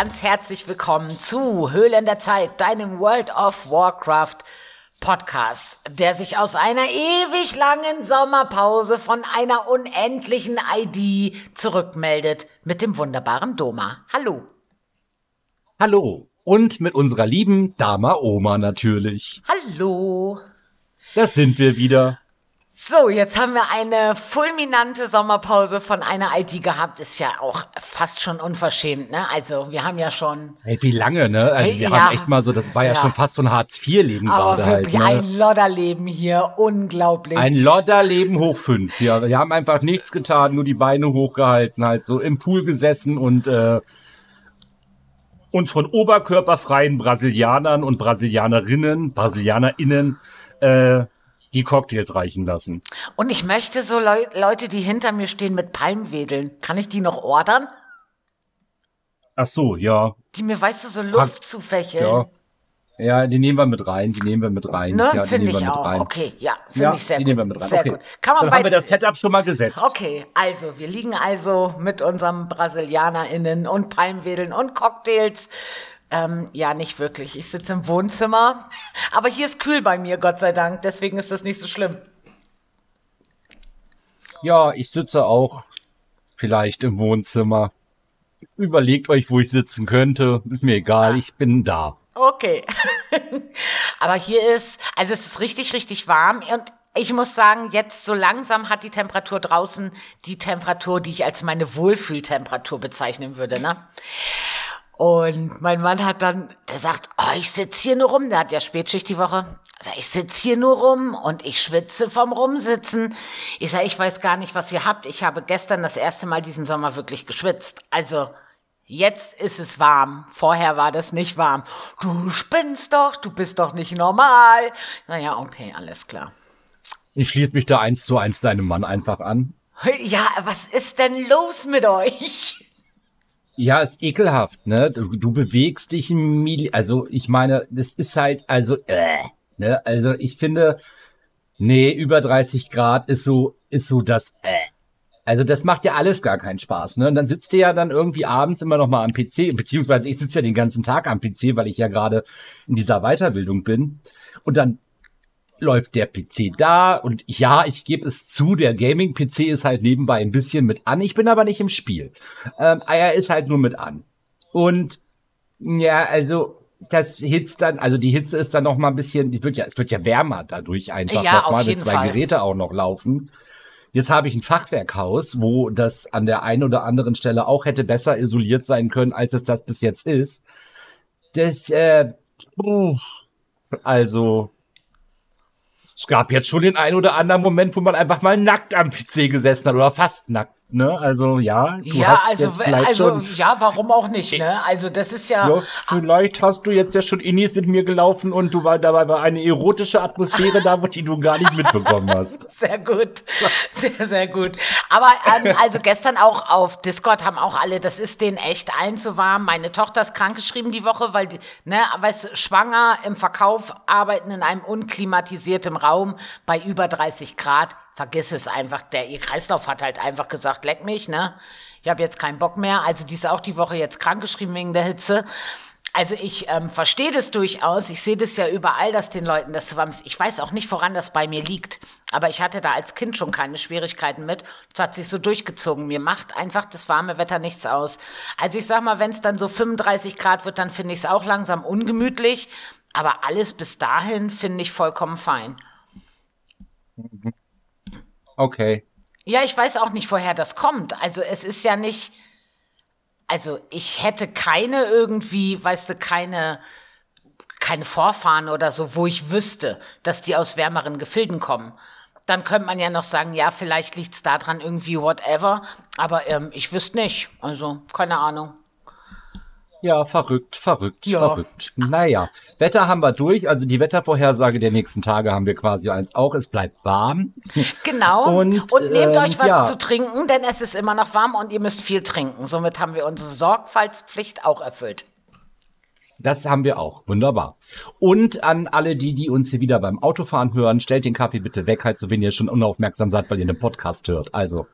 Ganz herzlich willkommen zu Höhlen der Zeit, deinem World of Warcraft Podcast, der sich aus einer ewig langen Sommerpause von einer unendlichen ID zurückmeldet mit dem wunderbaren Doma. Hallo. Hallo. Und mit unserer lieben Dama Oma natürlich. Hallo. Das sind wir wieder. So, jetzt haben wir eine fulminante Sommerpause von einer IT gehabt. Ist ja auch fast schon unverschämt, ne? Also, wir haben ja schon. Hey, wie lange, ne? Also, wir Ja. haben echt mal so, das war ja, Ja. schon fast so ein Hartz-IV-Leben gerade halt, ne? ein Lodderleben hier. Unglaublich. Ein Lodderleben hoch fünf. Ja, wir haben einfach nichts getan, nur die Beine hochgehalten, halt so im Pool gesessen und äh, uns von oberkörperfreien Brasilianern und Brasilianerinnen, BrasilianerInnen, äh, die Cocktails reichen lassen. Und ich möchte so Leu Leute, die hinter mir stehen mit Palmwedeln, kann ich die noch ordern? Ach so, ja, Die mir, weißt du, so Luft zufächeln. ja. Ja, die nehmen wir mit rein, die nehmen wir mit rein. Ne, ja, finde ich mit auch. rein. Okay, ja, finde Ja, ich sehr die gut. nehmen wir mit rein. Sehr okay. gut. Kann man Dann haben wir das Setup schon mal gesetzt. Okay, also wir liegen also mit unserem BrasilianerInnen und Palmwedeln und Cocktails. Ähm, ja, nicht wirklich. Ich sitze im Wohnzimmer. Aber hier ist kühl bei mir, Gott sei Dank. Deswegen ist das nicht so schlimm. Ja, ich sitze auch vielleicht im Wohnzimmer. Überlegt euch, wo ich sitzen könnte. Ist mir egal, ich bin da. Okay. Aber hier ist, also es ist richtig, richtig warm. Und ich muss sagen, jetzt so langsam hat die Temperatur draußen die Temperatur, die ich als meine Wohlfühltemperatur bezeichnen würde, ne? Und mein Mann hat dann, der sagt, oh, ich sitze hier nur rum, der hat ja Spätschicht die Woche. Also ich sitze hier nur rum und ich schwitze vom Rumsitzen. Ich sage, ich weiß gar nicht, was ihr habt. Ich habe gestern das erste Mal diesen Sommer wirklich geschwitzt. Also Jetzt ist es warm. Vorher war das nicht warm. Du spinnst doch, du bist doch nicht normal. Naja, okay, alles klar. Ich schließe mich da eins zu eins deinem Mann einfach an. Ja, was ist denn los mit euch? Ja, ist ekelhaft, ne? Du, du bewegst dich im Milli, also ich meine, das ist halt, also, äh, ne? Also ich finde, nee, über 30 Grad ist so, ist so das, äh. Also das macht ja alles gar keinen Spaß, ne? Und dann sitzt ihr ja dann irgendwie abends immer noch mal am PC, beziehungsweise ich sitze ja den ganzen Tag am PC, weil ich ja gerade in dieser Weiterbildung bin. Und dann läuft der PC da und ja, ich gebe es zu, der Gaming-PC ist halt nebenbei ein bisschen mit an. Ich bin aber nicht im Spiel. Ähm, er ist halt nur mit an. Und ja, also das hitzt dann, also die Hitze ist dann noch mal ein bisschen, es wird ja, es wird ja wärmer dadurch einfach Ja, noch auf mal, wenn zwei Fall. Geräte auch noch laufen. Jetzt habe ich ein Fachwerkhaus, wo das an der einen oder anderen Stelle auch hätte besser isoliert sein können, als es das bis jetzt ist. Das, äh, also, es gab jetzt schon den einen oder anderen Moment, wo man einfach mal nackt am PC gesessen hat oder fast nackt, ne? Also, ja, du ja, hast also, jetzt vielleicht also, schon, ja, warum auch nicht, ne? Also, das ist ja, ja, vielleicht hast du jetzt ja schon Inis mit mir gelaufen und du war dabei war eine erotische Atmosphäre da, die du gar nicht mitbekommen hast. Sehr gut. Sehr, sehr gut. Aber ähm, also gestern auch auf Discord haben auch alle, das ist denen echt allen zu warm. Meine Tochter ist krankgeschrieben die Woche, weil die, ne, weißt schwanger im Verkauf, arbeiten in einem unklimatisierten Raum bei über 30 Grad. Vergiss es einfach. Der ihr Kreislauf hat halt einfach gesagt, leck mich, ne? Ich habe jetzt keinen Bock mehr. Also die ist auch die Woche jetzt krankgeschrieben wegen der Hitze. Also ich ähm, verstehe das durchaus. Ich sehe das ja überall, dass den Leuten das ist. Ich weiß auch nicht, woran das bei mir liegt. Aber ich hatte da als Kind schon keine Schwierigkeiten mit. Es hat sich so durchgezogen. Mir macht einfach das warme Wetter nichts aus. Also ich sag mal, wenn es dann so 35 Grad wird, dann finde ich es auch langsam ungemütlich. Aber alles bis dahin finde ich vollkommen fein. Okay. Ja, ich weiß auch nicht, woher das kommt. Also es ist ja nicht, also ich hätte keine irgendwie, weißt du, keine, keine Vorfahren oder so, wo ich wüsste, dass die aus wärmeren Gefilden kommen. Dann könnte man ja noch sagen, ja, vielleicht liegt's daran irgendwie, whatever. Aber ähm, ich wüsste nicht. Also, keine Ahnung. Ja, verrückt, verrückt, Ja. verrückt. Naja, Wetter haben wir durch. Also die Wettervorhersage der nächsten Tage haben wir quasi eins auch. Es bleibt warm. Genau. Und, Und, nehmt ähm, euch was ja. zu trinken, denn es ist immer noch warm und ihr müsst viel trinken. Somit haben wir unsere Sorgfaltspflicht auch erfüllt. Das haben wir auch. Wunderbar. Und an alle die, die uns hier wieder beim Autofahren hören, stellt den Kaffee bitte weg, halt so wenn ihr schon unaufmerksam seid, weil ihr einen Podcast hört. Also.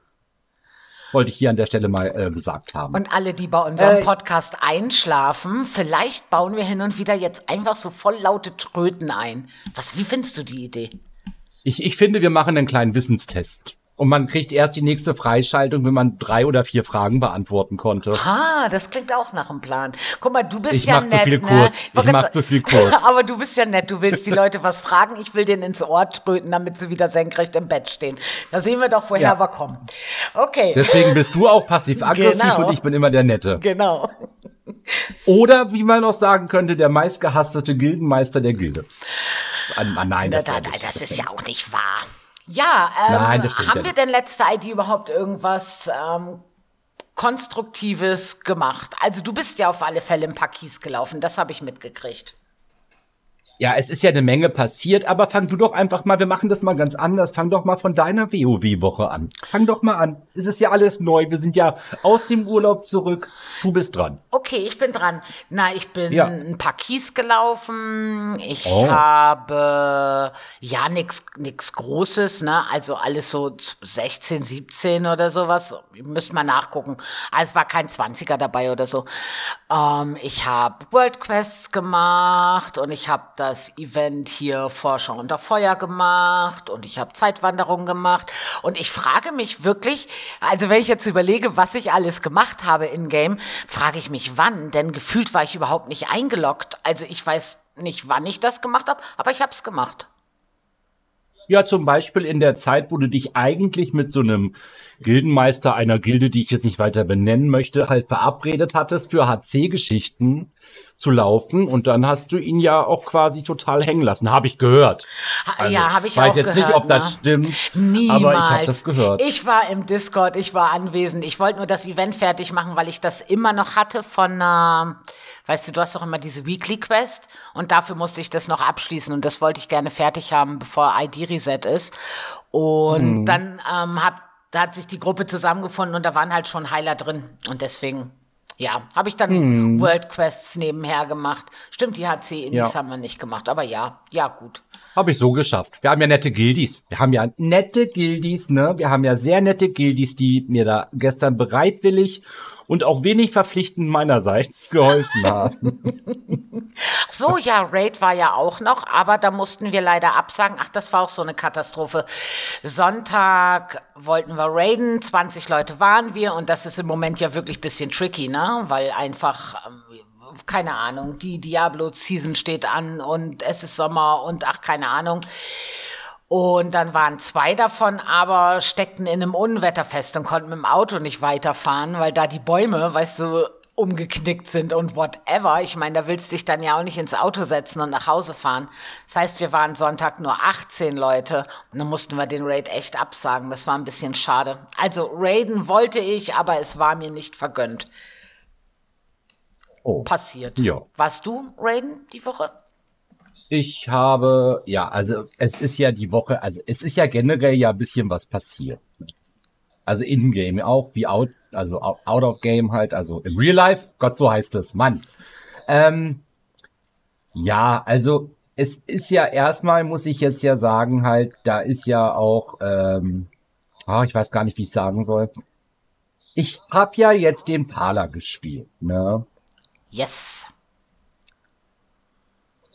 Wollte ich hier an der Stelle mal äh, gesagt haben. Und alle, die bei unserem äh, Podcast einschlafen, vielleicht bauen wir hin und wieder jetzt einfach so voll laute Tröten ein. Was, wie findest du die Idee? Ich, ich finde, wir machen einen kleinen Wissenstest. Und man kriegt erst die nächste Freischaltung, wenn man drei oder vier Fragen beantworten konnte. Ah, das klingt auch nach einem Plan. Guck mal, du bist ich ja mach nett. So viel ne? Kurs. Ich mach zu viel Kurs. Aber du bist ja nett. Du willst die Leute was fragen. Ich will denen ins Ohr tröten, damit sie wieder senkrecht im Bett stehen. Da sehen wir doch, woher ja. wir kommen. Okay. Deswegen bist du auch passiv-aggressiv genau. und ich bin immer der Nette. Genau. Oder, wie man auch sagen könnte, der meistgehasste Gildenmeister der Gilde. Ah, nein, das, da, da, das ist ja auch nicht wahr. Ja, ähm, Nein, das haben ja wir denn letzte ID überhaupt irgendwas ähm, Konstruktives gemacht? Also du bist ja auf alle Fälle im Pakis gelaufen, das habe ich mitgekriegt. Ja, es ist ja eine Menge passiert, aber fang du doch einfach mal, wir machen das mal ganz anders. Fang doch mal von deiner WoW-Woche an. Fang doch mal an. Es ist ja alles neu. Wir sind ja aus dem Urlaub zurück. Du bist dran. Okay, ich bin dran. Na, ich bin ja. ein paar Kies gelaufen. Ich oh. habe ja nix nix Großes, ne? Also alles so 16, 17 oder sowas. Müsst mal nachgucken. Also es war kein 20er dabei oder so. Ähm, ich habe World Quests gemacht und ich habe das Event hier Forscher unter Feuer gemacht und ich habe Zeitwanderung gemacht und ich frage mich wirklich, also wenn ich jetzt überlege, was ich alles gemacht habe in Game, frage ich mich wann, denn gefühlt war ich überhaupt nicht eingeloggt. Also ich weiß nicht, wann ich das gemacht habe, aber ich habe es gemacht. Ja, zum Beispiel in der Zeit, wo du dich eigentlich mit so einem Gildenmeister einer Gilde, die ich jetzt nicht weiter benennen möchte, halt verabredet hattest für HC-Geschichten zu laufen und dann hast du ihn ja auch quasi total hängen lassen, habe ich gehört. Also, ja, habe ich weiß auch jetzt gehört, nicht, ob das ne? stimmt, Niemals. aber ich habe das gehört. Ich war im Discord, ich war anwesend. Ich wollte nur das Event fertig machen, weil ich das immer noch hatte von, äh, weißt du, du hast doch immer diese Weekly Quest und dafür musste ich das noch abschließen und das wollte ich gerne fertig haben, bevor ID Reset ist. Und mhm. dann ähm, hab, da hat sich die Gruppe zusammengefunden und da waren halt schon Heiler drin und deswegen ja, habe ich dann hm. World Quests nebenher gemacht. Stimmt, die HC-Indies ja. haben wir nicht gemacht, aber ja, ja, gut. Habe ich so geschafft. Wir haben ja nette Guildies. Wir haben ja nette Guildies, ne? Wir haben ja sehr nette Guildies, die mir da gestern bereitwillig und auch wenig verpflichtend meinerseits geholfen haben. so, ja, Raid war ja auch noch, aber da mussten wir leider absagen. Ach, das war auch so eine Katastrophe. Sonntag wollten wir raiden, 20 Leute waren wir und das ist im Moment ja wirklich bisschen tricky, ne? Weil einfach ähm, keine Ahnung, die Diablo-Season steht an und es ist Sommer und ach, keine Ahnung. Und dann waren zwei davon aber steckten in einem Unwetter fest und konnten mit dem Auto nicht weiterfahren, weil da die Bäume, weißt du, umgeknickt sind und whatever. Ich meine, da willst du dich dann ja auch nicht ins Auto setzen und nach Hause fahren. Das heißt, wir waren Sonntag nur 18 Leute und dann mussten wir den Raid echt absagen. Das war ein bisschen schade. Also raiden wollte ich, aber es war mir nicht vergönnt. Oh. Passiert. Ja. Warst du raiden die Woche? Ich habe, ja, also es ist ja die Woche, also es ist ja generell ja ein bisschen was passiert. Also in-game auch, wie out, also out of game halt, also im Real Life, Gott, so heißt es, Mann. Ähm, ja, also es ist ja erstmal, muss ich jetzt ja sagen, halt, da ist ja auch, ähm, oh, ich weiß gar nicht, wie ich sagen soll. Ich hab ja jetzt den Parler gespielt, ne? Yes.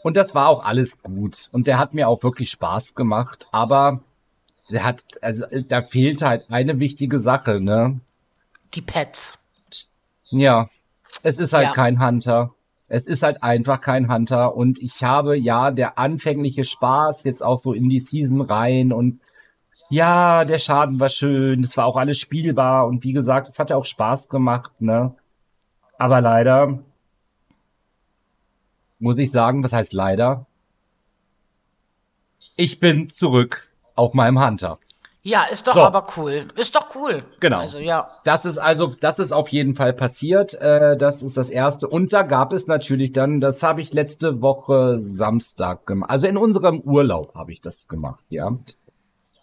Und das war auch alles gut. Und der hat mir auch wirklich Spaß gemacht. Aber der hat, also da fehlt halt eine wichtige Sache, ne? Die Pets. Ja. Es ist halt ja. kein Hunter. Es ist halt einfach kein Hunter. Und ich habe ja der anfängliche Spaß jetzt auch so in die Season rein und ja, der Schaden war schön, es war auch alles spielbar und wie gesagt, es hat ja auch Spaß gemacht, ne? Aber leider muss ich sagen, was heißt leider? Ich bin zurück auf meinem Hunter. Ja, ist doch so. aber cool. Ist doch cool. Genau. Also, ja. Das ist also, das ist auf jeden Fall passiert. Äh, das ist das erste. Und da gab es natürlich dann, das habe ich letzte Woche Samstag gemacht. Also in unserem Urlaub habe ich das gemacht, ja.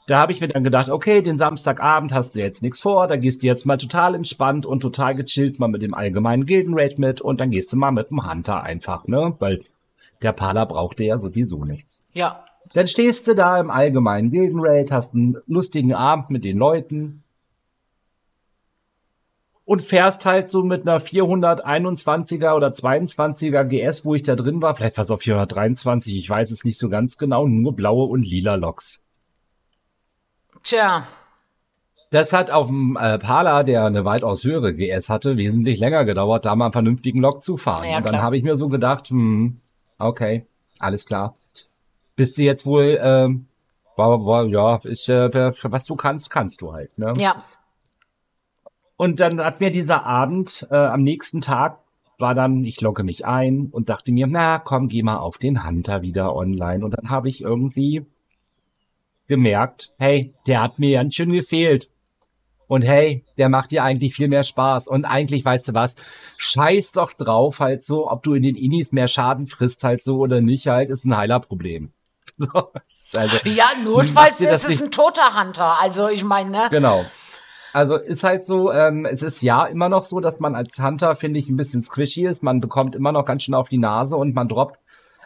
Da habe ich mir dann gedacht, okay, den Samstagabend hast du jetzt nichts vor, da gehst du jetzt mal total entspannt und total gechillt mal mit dem allgemeinen Gildenraid mit und dann gehst du mal mit dem Hunter einfach, ne? Weil der Pala brauchte ja sowieso nichts. Ja. Dann stehst du da im allgemeinen Gildenraid, hast einen lustigen Abend mit den Leuten. und fährst halt so mit einer 421er oder 22er GS, wo ich da drin war, vielleicht war es auf 423, ich weiß es nicht so ganz genau, nur blaue und lila Loks. Tja. Das hat auf dem äh, Pala, der eine weitaus höhere GS hatte, wesentlich länger gedauert, da mal einen vernünftigen Lok zu fahren. Ja, und dann habe ich mir so gedacht, hm, okay, alles klar. Bist du jetzt wohl, ähm, war, war, ja, ist, äh, was du kannst, kannst du halt, ne? Ja. Und dann hat mir dieser Abend äh, am nächsten Tag war dann, ich logge mich ein und dachte mir, na komm, geh mal auf den Hunter wieder online. Und dann habe ich irgendwie gemerkt, hey, der hat mir ganz schön gefehlt. Und hey, der macht dir eigentlich viel mehr Spaß. Und eigentlich, weißt du was, scheiß doch drauf halt so, ob du in den Inis mehr Schaden frisst halt so oder nicht halt, ist ein heiler Problem. So, also, ja, notfalls ist es ein toter Hunter. Also ich meine, ne? Genau. Also ist halt so, ähm, es ist ja immer noch so, dass man als Hunter, finde ich, ein bisschen squishy ist. Man bekommt immer noch ganz schön auf die Nase und man droppt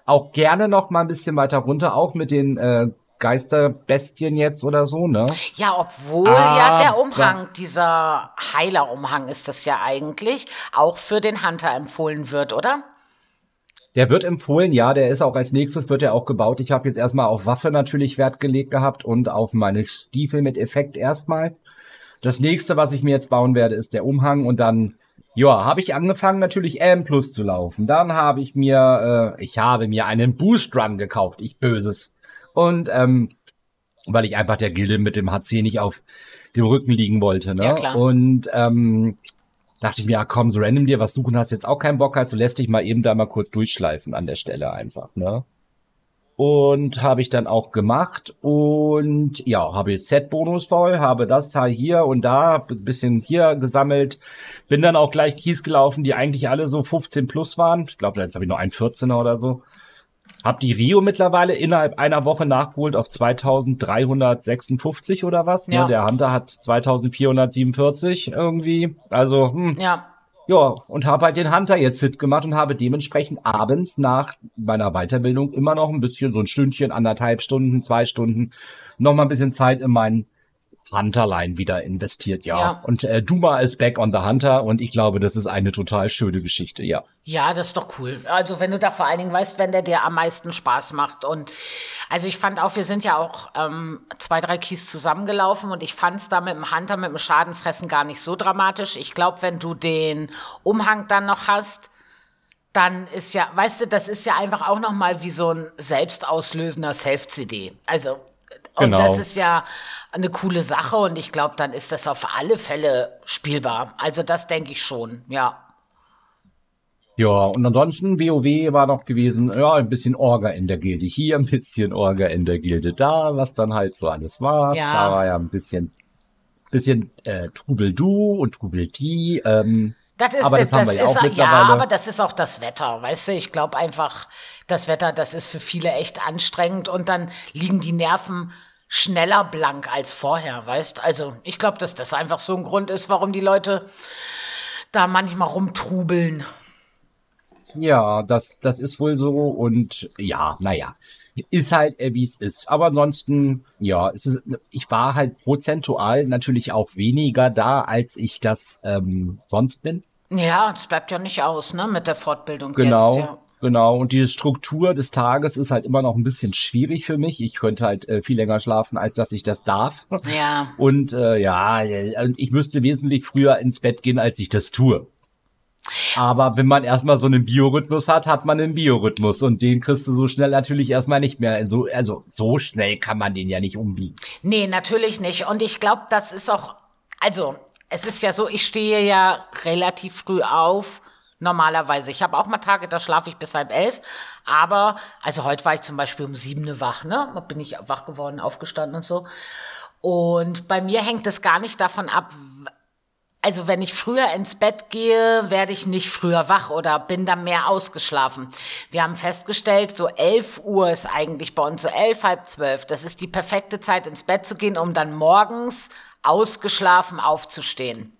auch gerne noch mal ein bisschen weiter runter, auch mit den äh, Geisterbestien jetzt oder so, ne? Ja, obwohl ah, ja der Umhang, ja. dieser Heilerumhang ist das ja eigentlich, auch für den Hunter empfohlen wird, oder? Der wird empfohlen, ja, der ist auch als nächstes wird er auch gebaut. Ich habe jetzt erstmal auf Waffe natürlich Wert gelegt gehabt und auf meine Stiefel mit Effekt erstmal. Das nächste, was ich mir jetzt bauen werde, ist der Umhang und dann, ja, habe ich angefangen natürlich M Plus zu laufen. Dann habe ich mir, äh, ich habe mir einen Boost Run gekauft, ich böses. Und ähm, weil ich einfach der Gilde mit dem HC nicht auf dem Rücken liegen wollte, ne? Ja, klar. Und ähm, dachte ich mir, ja komm, so random dir was suchen hast jetzt auch keinen Bock, also lässt dich mal eben da mal kurz durchschleifen an der Stelle einfach, ne? und habe ich dann auch gemacht und ja, habe jetzt Set-Bonus voll, habe das hier und da bisschen hier gesammelt, bin dann auch gleich Kies gelaufen, die eigentlich alle so 15 plus waren. Ich glaube, jetzt habe ich nur ein 14er oder so. Hab die Rio mittlerweile innerhalb einer Woche nachgeholt auf 2356 oder was. Ne? Ja. Ne? Der Hunter hat 2447 irgendwie. Also, hm. ja. Ja, und habe halt den Hunter jetzt fit gemacht und habe dementsprechend abends nach meiner Weiterbildung immer noch ein bisschen, so ein Stündchen, anderthalb Stunden, zwei Stunden, noch mal ein bisschen Zeit in meinen Hunterline wieder investiert, ja. ja. Und äh, Duma ist back on the Hunter und ich glaube, das ist eine total schöne Geschichte, ja. Ja, das ist doch cool. Also wenn du da vor allen Dingen weißt, wenn der dir am meisten Spaß macht. Und also ich fand auch, wir sind ja auch ähm, zwei, drei Keys zusammengelaufen und ich fand es da mit dem Hunter, mit dem Schadenfressen gar nicht so dramatisch. Ich glaube, wenn du den Umhang dann noch hast, dann ist ja, weißt du, das ist ja einfach auch noch mal wie so ein selbstauslösender Self-CD. Also und genau. das ist ja eine coole Sache und ich glaube, dann ist das auf alle Fälle spielbar. Also das denke ich schon, ja. Ja, und ansonsten WoW war noch gewesen, ja, ein bisschen Orga in der Gilde hier, ein bisschen Orga in der Gilde da, was dann halt so alles war. Ja. Da war ja ein bisschen, bisschen äh, Trubel du und Trubel die. Ähm, das ist, aber das, das haben wir ja auch mittlerweile. Ja, aber das ist auch das Wetter, weißt du? Ich glaube einfach, das Wetter, das ist für viele echt anstrengend und dann liegen die Nerven schneller blank als vorher, weißt? Also ich glaube, dass das einfach so ein Grund ist, warum die Leute da manchmal rumtrubeln. Ja, das, das ist wohl so und ja, naja, ist halt, äh, wie es ist. Aber ansonsten, ja, ist, ich war halt prozentual natürlich auch weniger da, als ich das ähm, sonst bin. Ja, das bleibt ja nicht aus, ne, mit der Fortbildung genau. jetzt. Ja. Genau, und die Struktur des Tages ist halt immer noch ein bisschen schwierig für mich. Ich könnte halt äh, viel länger schlafen, als dass ich das darf. Ja. Und äh, ja, ich müsste wesentlich früher ins Bett gehen, als ich das tue. Aber wenn man erstmal so einen Biorhythmus hat, hat man einen Biorhythmus und den kriegst du so schnell natürlich erstmal nicht mehr. So, also so schnell kann man den ja nicht umbiegen. Nee, natürlich nicht. Und ich glaube, das ist auch, also es ist ja so, ich stehe ja relativ früh auf normalerweise. Ich habe auch mal Tage, da schlafe ich bis halb elf. Aber, also heute war ich zum Beispiel um sieben wach, ne? Bin ich wach geworden, aufgestanden und so. Und bei mir hängt es gar nicht davon ab, also wenn ich früher ins Bett gehe, werde ich nicht früher wach oder bin dann mehr ausgeschlafen. Wir haben festgestellt, so elf Uhr ist eigentlich bei uns so elf, halb zwölf. Das ist die perfekte Zeit ins Bett zu gehen, um dann morgens ausgeschlafen aufzustehen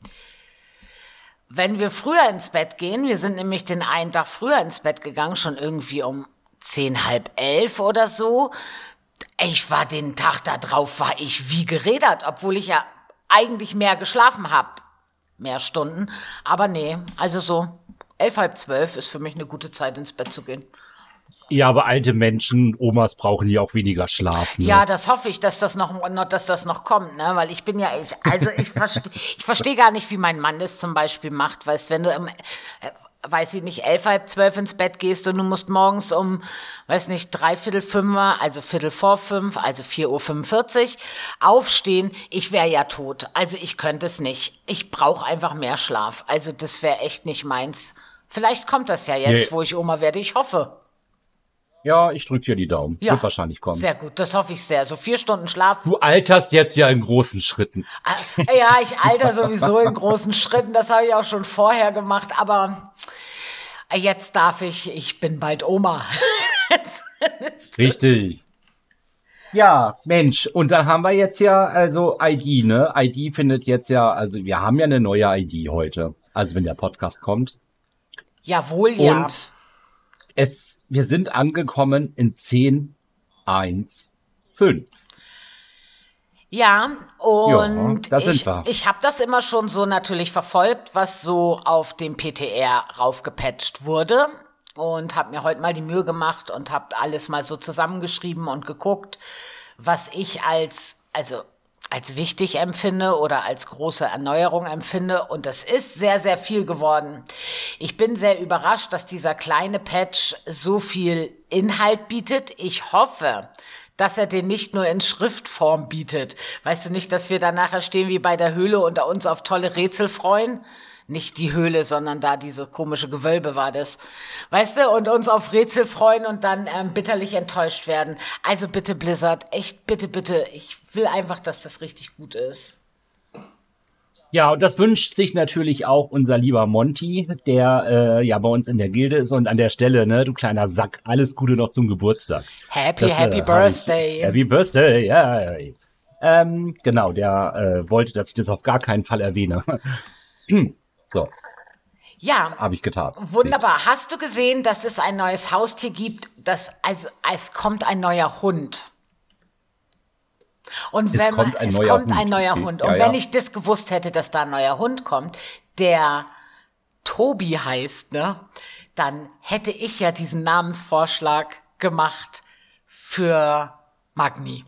wenn wir früher ins Bett gehen, wir sind nämlich den einen Tag früher ins Bett gegangen, schon irgendwie um zehn, halb elf oder so. Ich war den Tag da drauf, war ich wie gerädert, obwohl ich ja eigentlich mehr geschlafen habe. mehr Stunden. Aber nee, also so elf, halb zwölf ist für mich eine gute Zeit, ins Bett zu gehen. Ja, aber alte Menschen, Omas brauchen ja auch weniger Schlaf. Ne? Ja, das hoffe ich, dass das noch, dass das noch kommt, ne? Weil ich bin ja, also ich verstehe, ich verstehe gar nicht, wie mein Mann das zum Beispiel macht. Weißt, wenn du im, äh, weiß ich nicht, elf, halb zwölf ins Bett gehst und du musst morgens um, weiß nicht, dreiviertel fünfer, also viertel vor fünf, also vier Uhr fünfundvierzig, aufstehen, ich wäre ja tot. Also ich könnte es nicht. Ich brauche einfach mehr Schlaf. Also das wäre echt nicht meins. Vielleicht kommt das ja jetzt, nee. wo ich Oma werde. Ich hoffe. Ja, ich drücke dir die Daumen. Ja, Wird wahrscheinlich kommen. Sehr gut, das hoffe ich sehr. So vier Stunden Schlaf. Du alterst jetzt ja in großen Schritten. Ah, ja, ich alter sowieso in großen Schritten. Das habe ich auch schon vorher gemacht. Aber jetzt darf ich, ich bin bald Oma. Richtig. Ja, Mensch, und dann haben wir jetzt ja also ID, ne? ID findet jetzt ja, also wir haben ja eine neue ID heute. Also wenn der Podcast kommt. Jawohl, ja. Und es, wir sind angekommen in 10, 1, 5. Ja, und ja, ich, ich habe das immer schon so natürlich verfolgt, was so auf dem PTR raufgepatcht wurde und habe mir heute mal die Mühe gemacht und habe alles mal so zusammengeschrieben und geguckt, was ich als also als wichtig empfinde oder als große Erneuerung empfinde. Und das ist sehr, sehr viel geworden. Ich bin sehr überrascht, dass dieser kleine Patch so viel Inhalt bietet. Ich hoffe, dass er den nicht nur in Schriftform bietet. Weißt du nicht, dass wir da nachher stehen wie bei der Höhle und uns auf tolle Rätsel freuen? Nicht die Höhle, sondern da diese komische Gewölbe war das. Weißt du, und uns auf Rätsel freuen und dann ähm, bitterlich enttäuscht werden. Also bitte Blizzard, echt bitte, bitte, ich will einfach, dass das richtig gut ist. Ja, und das wünscht sich natürlich auch unser lieber Monty, der äh, ja bei uns in der Gilde ist und an der Stelle, ne, du kleiner Sack, alles Gute noch zum Geburtstag. Happy, das, happy äh, Birthday. Ich, happy Birthday, ja. Ähm, genau, der äh, wollte, dass ich das auf gar keinen Fall erwähne. So. Ja. Habe ich getan. Wunderbar. Nicht. Hast du gesehen, dass es ein neues Haustier gibt? Das, also, es kommt ein neuer Hund. Und wenn es kommt ein, es neuer, kommt Hund. ein neuer okay. Hund. Und ja, wenn ja. ich das gewusst hätte, dass da ein neuer Hund kommt, der Tobi heißt, ne, dann hätte ich ja diesen Namensvorschlag gemacht für Magni.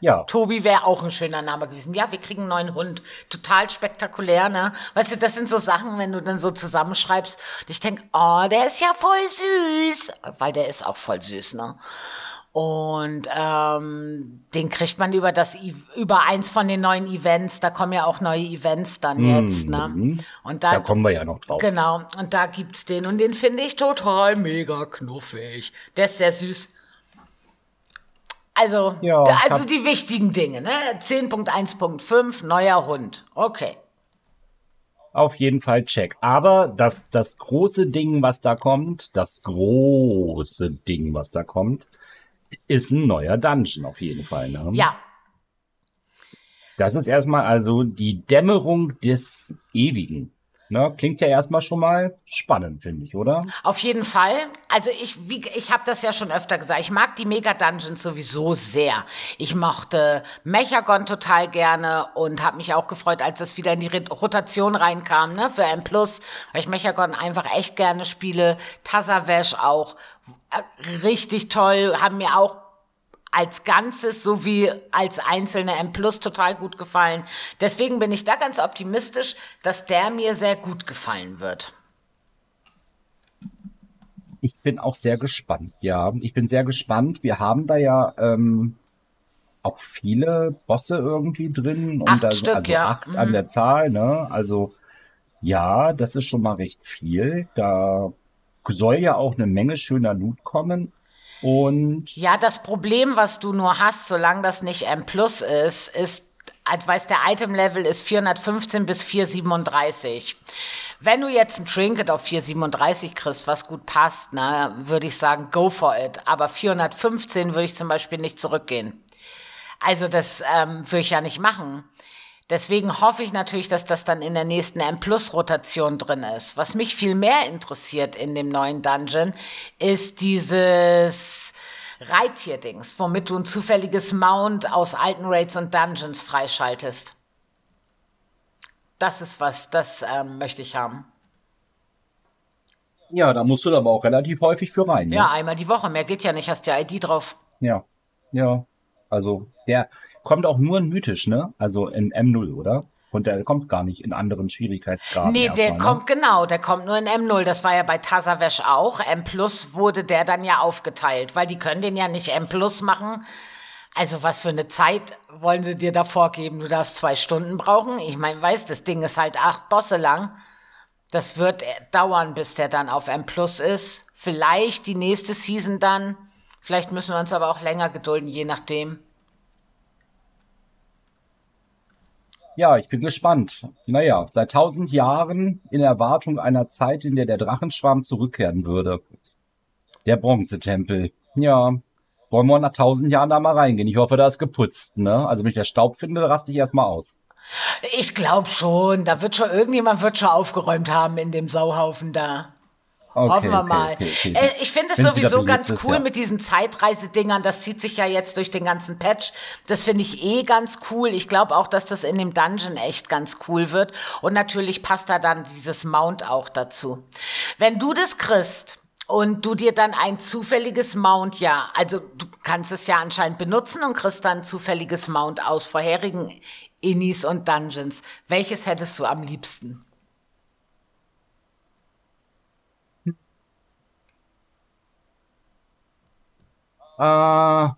Ja. Tobi wäre auch ein schöner Name gewesen. Ja, wir kriegen einen neuen Hund. Total spektakulär, ne? Weißt du, das sind so Sachen, wenn du dann so zusammenschreibst und ich denk, oh, der ist ja voll süß. Weil der ist auch voll süß, ne? Und ähm, den kriegt man über das über eins von den neuen Events. Da kommen ja auch neue Events dann jetzt, ne? Mhm. Und da, da kommen wir ja noch drauf. Genau. Und da gibt's den und den finde ich total mega knuffig. Der ist sehr süß. Also, ja, also die wichtigen Dinge, ne? 10.1.5, neuer Hund. Okay. Auf jeden Fall check. Aber das, das große Ding, was da kommt, das große Ding, was da kommt, ist ein neuer Dungeon auf jeden Fall. Ne? Ja. Das ist erstmal also die Dämmerung des Ewigen. Ne, klingt ja erstmal schon mal spannend, finde ich, oder? Auf jeden Fall. Also ich, wie, ich habe das ja schon öfter gesagt. Ich mag die Mega Dungeons sowieso sehr. Ich mochte Mechagon total gerne und habe mich auch gefreut, als das wieder in die Rotation reinkam, ne, für M+, weil ich Mechagon einfach echt gerne spiele. Tazavesh auch. Äh, richtig toll, haben mir auch als Ganzes sowie als einzelne M Plus total gut gefallen. Deswegen bin ich da ganz optimistisch, dass der mir sehr gut gefallen wird. Ich bin auch sehr gespannt, ja. Ich bin sehr gespannt. Wir haben da ja ähm, auch viele Bosse irgendwie drin. Acht und Stück, also ja. acht mhm. an der Zahl, ne? Also ja, das ist schon mal recht viel. Da soll ja auch eine Menge schöner Loot kommen. Und ja, das Problem, was du nur hast, solange das nicht M Plus ist, ist, weiß der Item-Level ist 415 bis 437. Wenn du jetzt ein Trinket auf 437 kriegst, was gut passt, ne, würde ich sagen, go for it. Aber 415 würde ich zum Beispiel nicht zurückgehen. Also das ähm, würde ich ja nicht machen. Deswegen hoffe ich natürlich, dass das dann in der nächsten M-Plus-Rotation drin ist. Was mich viel mehr interessiert in dem neuen Dungeon, ist dieses Reittier-Dings, womit du ein zufälliges Mount aus alten Raids und Dungeons freischaltest. Das ist was, das ähm, möchte ich haben. Ja, da musst du aber auch relativ häufig für rein. Ne? Ja, einmal die Woche. Mehr geht ja nicht. Hast ja ID drauf. Ja. Ja. Also, der kommt auch nur in mythisch, ne? Also in M0, oder? Und der kommt gar nicht in anderen Schwierigkeitsgraden. Nee, der erstmal, ne? kommt genau, der kommt nur in M0. Das war ja bei Tasavesh auch. M Plus wurde der dann ja aufgeteilt, weil die können den ja nicht M Plus machen. Also was für eine Zeit wollen sie dir da vorgeben? Du darfst zwei Stunden brauchen. Ich meine, weißt, das Ding ist halt acht Bosse lang. Das wird dauern, bis der dann auf M Plus ist. Vielleicht die nächste Season dann. Vielleicht müssen wir uns aber auch länger gedulden, je nachdem. Ja, ich bin gespannt. Naja, seit tausend Jahren in Erwartung einer Zeit, in der der Drachenschwarm zurückkehren würde. Der Bronzetempel. Ja, wollen wir nach tausend Jahren da mal reingehen. Ich hoffe, da ist geputzt, ne? Also wenn ich der Staub finde, raste ich erstmal aus. Ich glaube schon, da wird schon irgendjemand wird schon aufgeräumt haben in dem Sauhaufen da. Okay, Hoffen wir okay, mal. okay. Äh, ich finde es sowieso ganz ist, cool ja. mit diesen Zeitreisedingern. Das zieht sich ja jetzt durch den ganzen Patch. Das finde ich eh ganz cool. Ich glaube auch, dass das in dem Dungeon echt ganz cool wird. Und natürlich passt da dann dieses Mount auch dazu. Wenn du das kriegst und du dir dann ein zufälliges Mount, ja, also du kannst es ja anscheinend benutzen und kriegst dann ein zufälliges Mount aus vorherigen Innis und Dungeons. Welches hättest du am liebsten? Äh,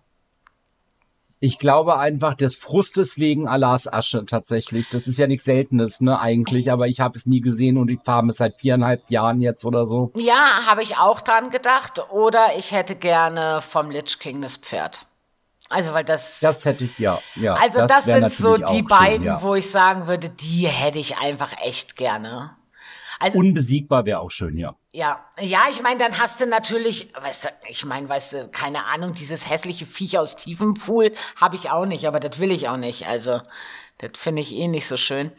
ich glaube einfach des Frustes wegen Allahs Asche tatsächlich. Das ist ja nichts Seltenes, ne, eigentlich, aber ich habe es nie gesehen und ich farme es seit viereinhalb Jahren jetzt oder so. Ja, habe ich auch dran gedacht. Oder ich hätte gerne vom Lich King das Pferd. Also, weil das. Das hätte ich, ja, ja. also, das, wär sind so die schön, beiden, ja. wo ich sagen würde, die hätte ich einfach echt gerne. Also, Unbesiegbar wäre auch schön, ja. ja, ja, ich meine, dann hast du natürlich, weißt du, ich meine, weißt du, keine Ahnung, dieses hässliche Viech aus Tiefenpfuhl habe ich auch nicht, aber das will ich auch nicht. Also, das finde ich eh nicht so schön.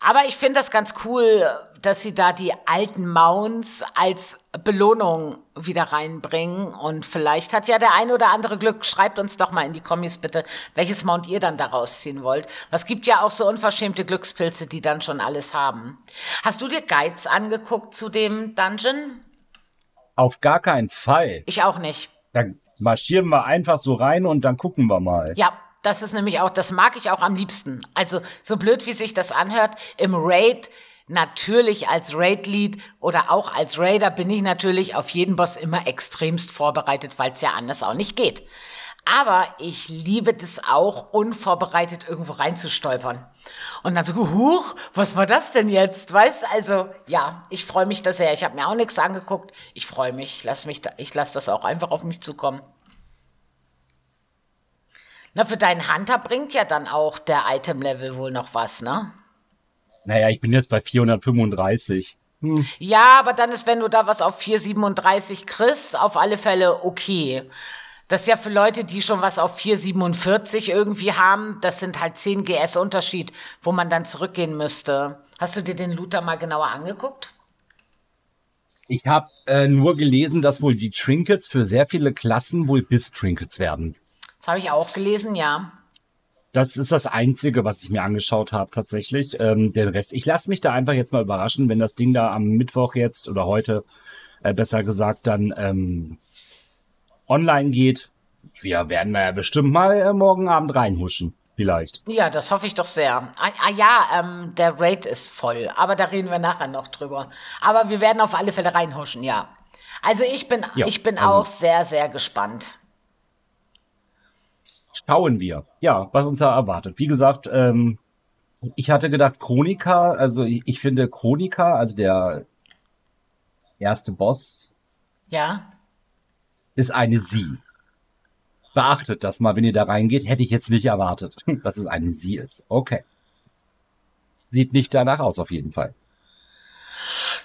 Aber ich finde das ganz cool, dass sie da die alten Mounts als Belohnung wieder reinbringen. Und vielleicht hat ja der ein oder andere Glück. Schreibt uns doch mal in die Kommis bitte, welches Mount ihr dann daraus ziehen wollt. Was gibt ja auch so unverschämte Glückspilze, die dann schon alles haben. Hast du dir Guides angeguckt zu dem Dungeon? Auf gar keinen Fall. Ich auch nicht. Dann marschieren wir einfach so rein und dann gucken wir mal. Ja, das ist nämlich auch, das mag ich auch am liebsten. Also, so blöd wie sich das anhört, im Raid, natürlich als Raid-Lead oder auch als Raider bin ich natürlich auf jeden Boss immer extremst vorbereitet, weil es ja anders auch nicht geht. Aber ich liebe das auch, unvorbereitet irgendwo reinzustolpern. Und dann so, huch, was war das denn jetzt? Weißt also, ja, ich freue mich da sehr. Ich habe mir auch nichts angeguckt. Ich freue mich. Lass mich da, ich lasse das auch einfach auf mich zukommen. Na, für deinen Hunter bringt ja dann auch der Item-Level wohl noch was, ne? Naja, ich bin jetzt bei 435. Ja, aber dann ist, wenn du da was auf 437 kriegst, auf alle Fälle okay. Das ist ja für Leute, die schon was auf 447 irgendwie haben, das sind halt 10 GS Unterschied, wo man dann zurückgehen müsste. Hast du dir den Looter mal genauer angeguckt? Ich habe äh, nur gelesen, dass wohl die Trinkets für sehr viele Klassen wohl Biss-Trinkets werden. Habe ich auch gelesen, ja. Das ist das Einzige, was ich mir angeschaut habe tatsächlich. Ähm, den Rest, ich lasse mich da einfach jetzt mal überraschen, wenn das Ding da am Mittwoch jetzt oder heute, äh, besser gesagt, dann ähm, online geht. Wir werden da ja bestimmt mal äh, morgen Abend reinhuschen. Vielleicht. Ja, das hoffe ich doch sehr. Ah, ah ja, ähm, der Raid ist voll, aber da reden wir nachher noch drüber. Aber wir werden auf alle Fälle reinhuschen, ja. Also ich bin, Ja, ich bin also- auch sehr, sehr gespannt. Schauen wir. Ja, was uns da erwartet. Wie gesagt, ähm, ich hatte gedacht, Chronika, also ich, ich finde Chronika, also der erste Boss, Ja. ist eine Sie. Beachtet das mal, wenn ihr da reingeht. Hätte ich jetzt nicht erwartet, dass es eine Sie ist. Okay. Sieht nicht danach aus, auf jeden Fall.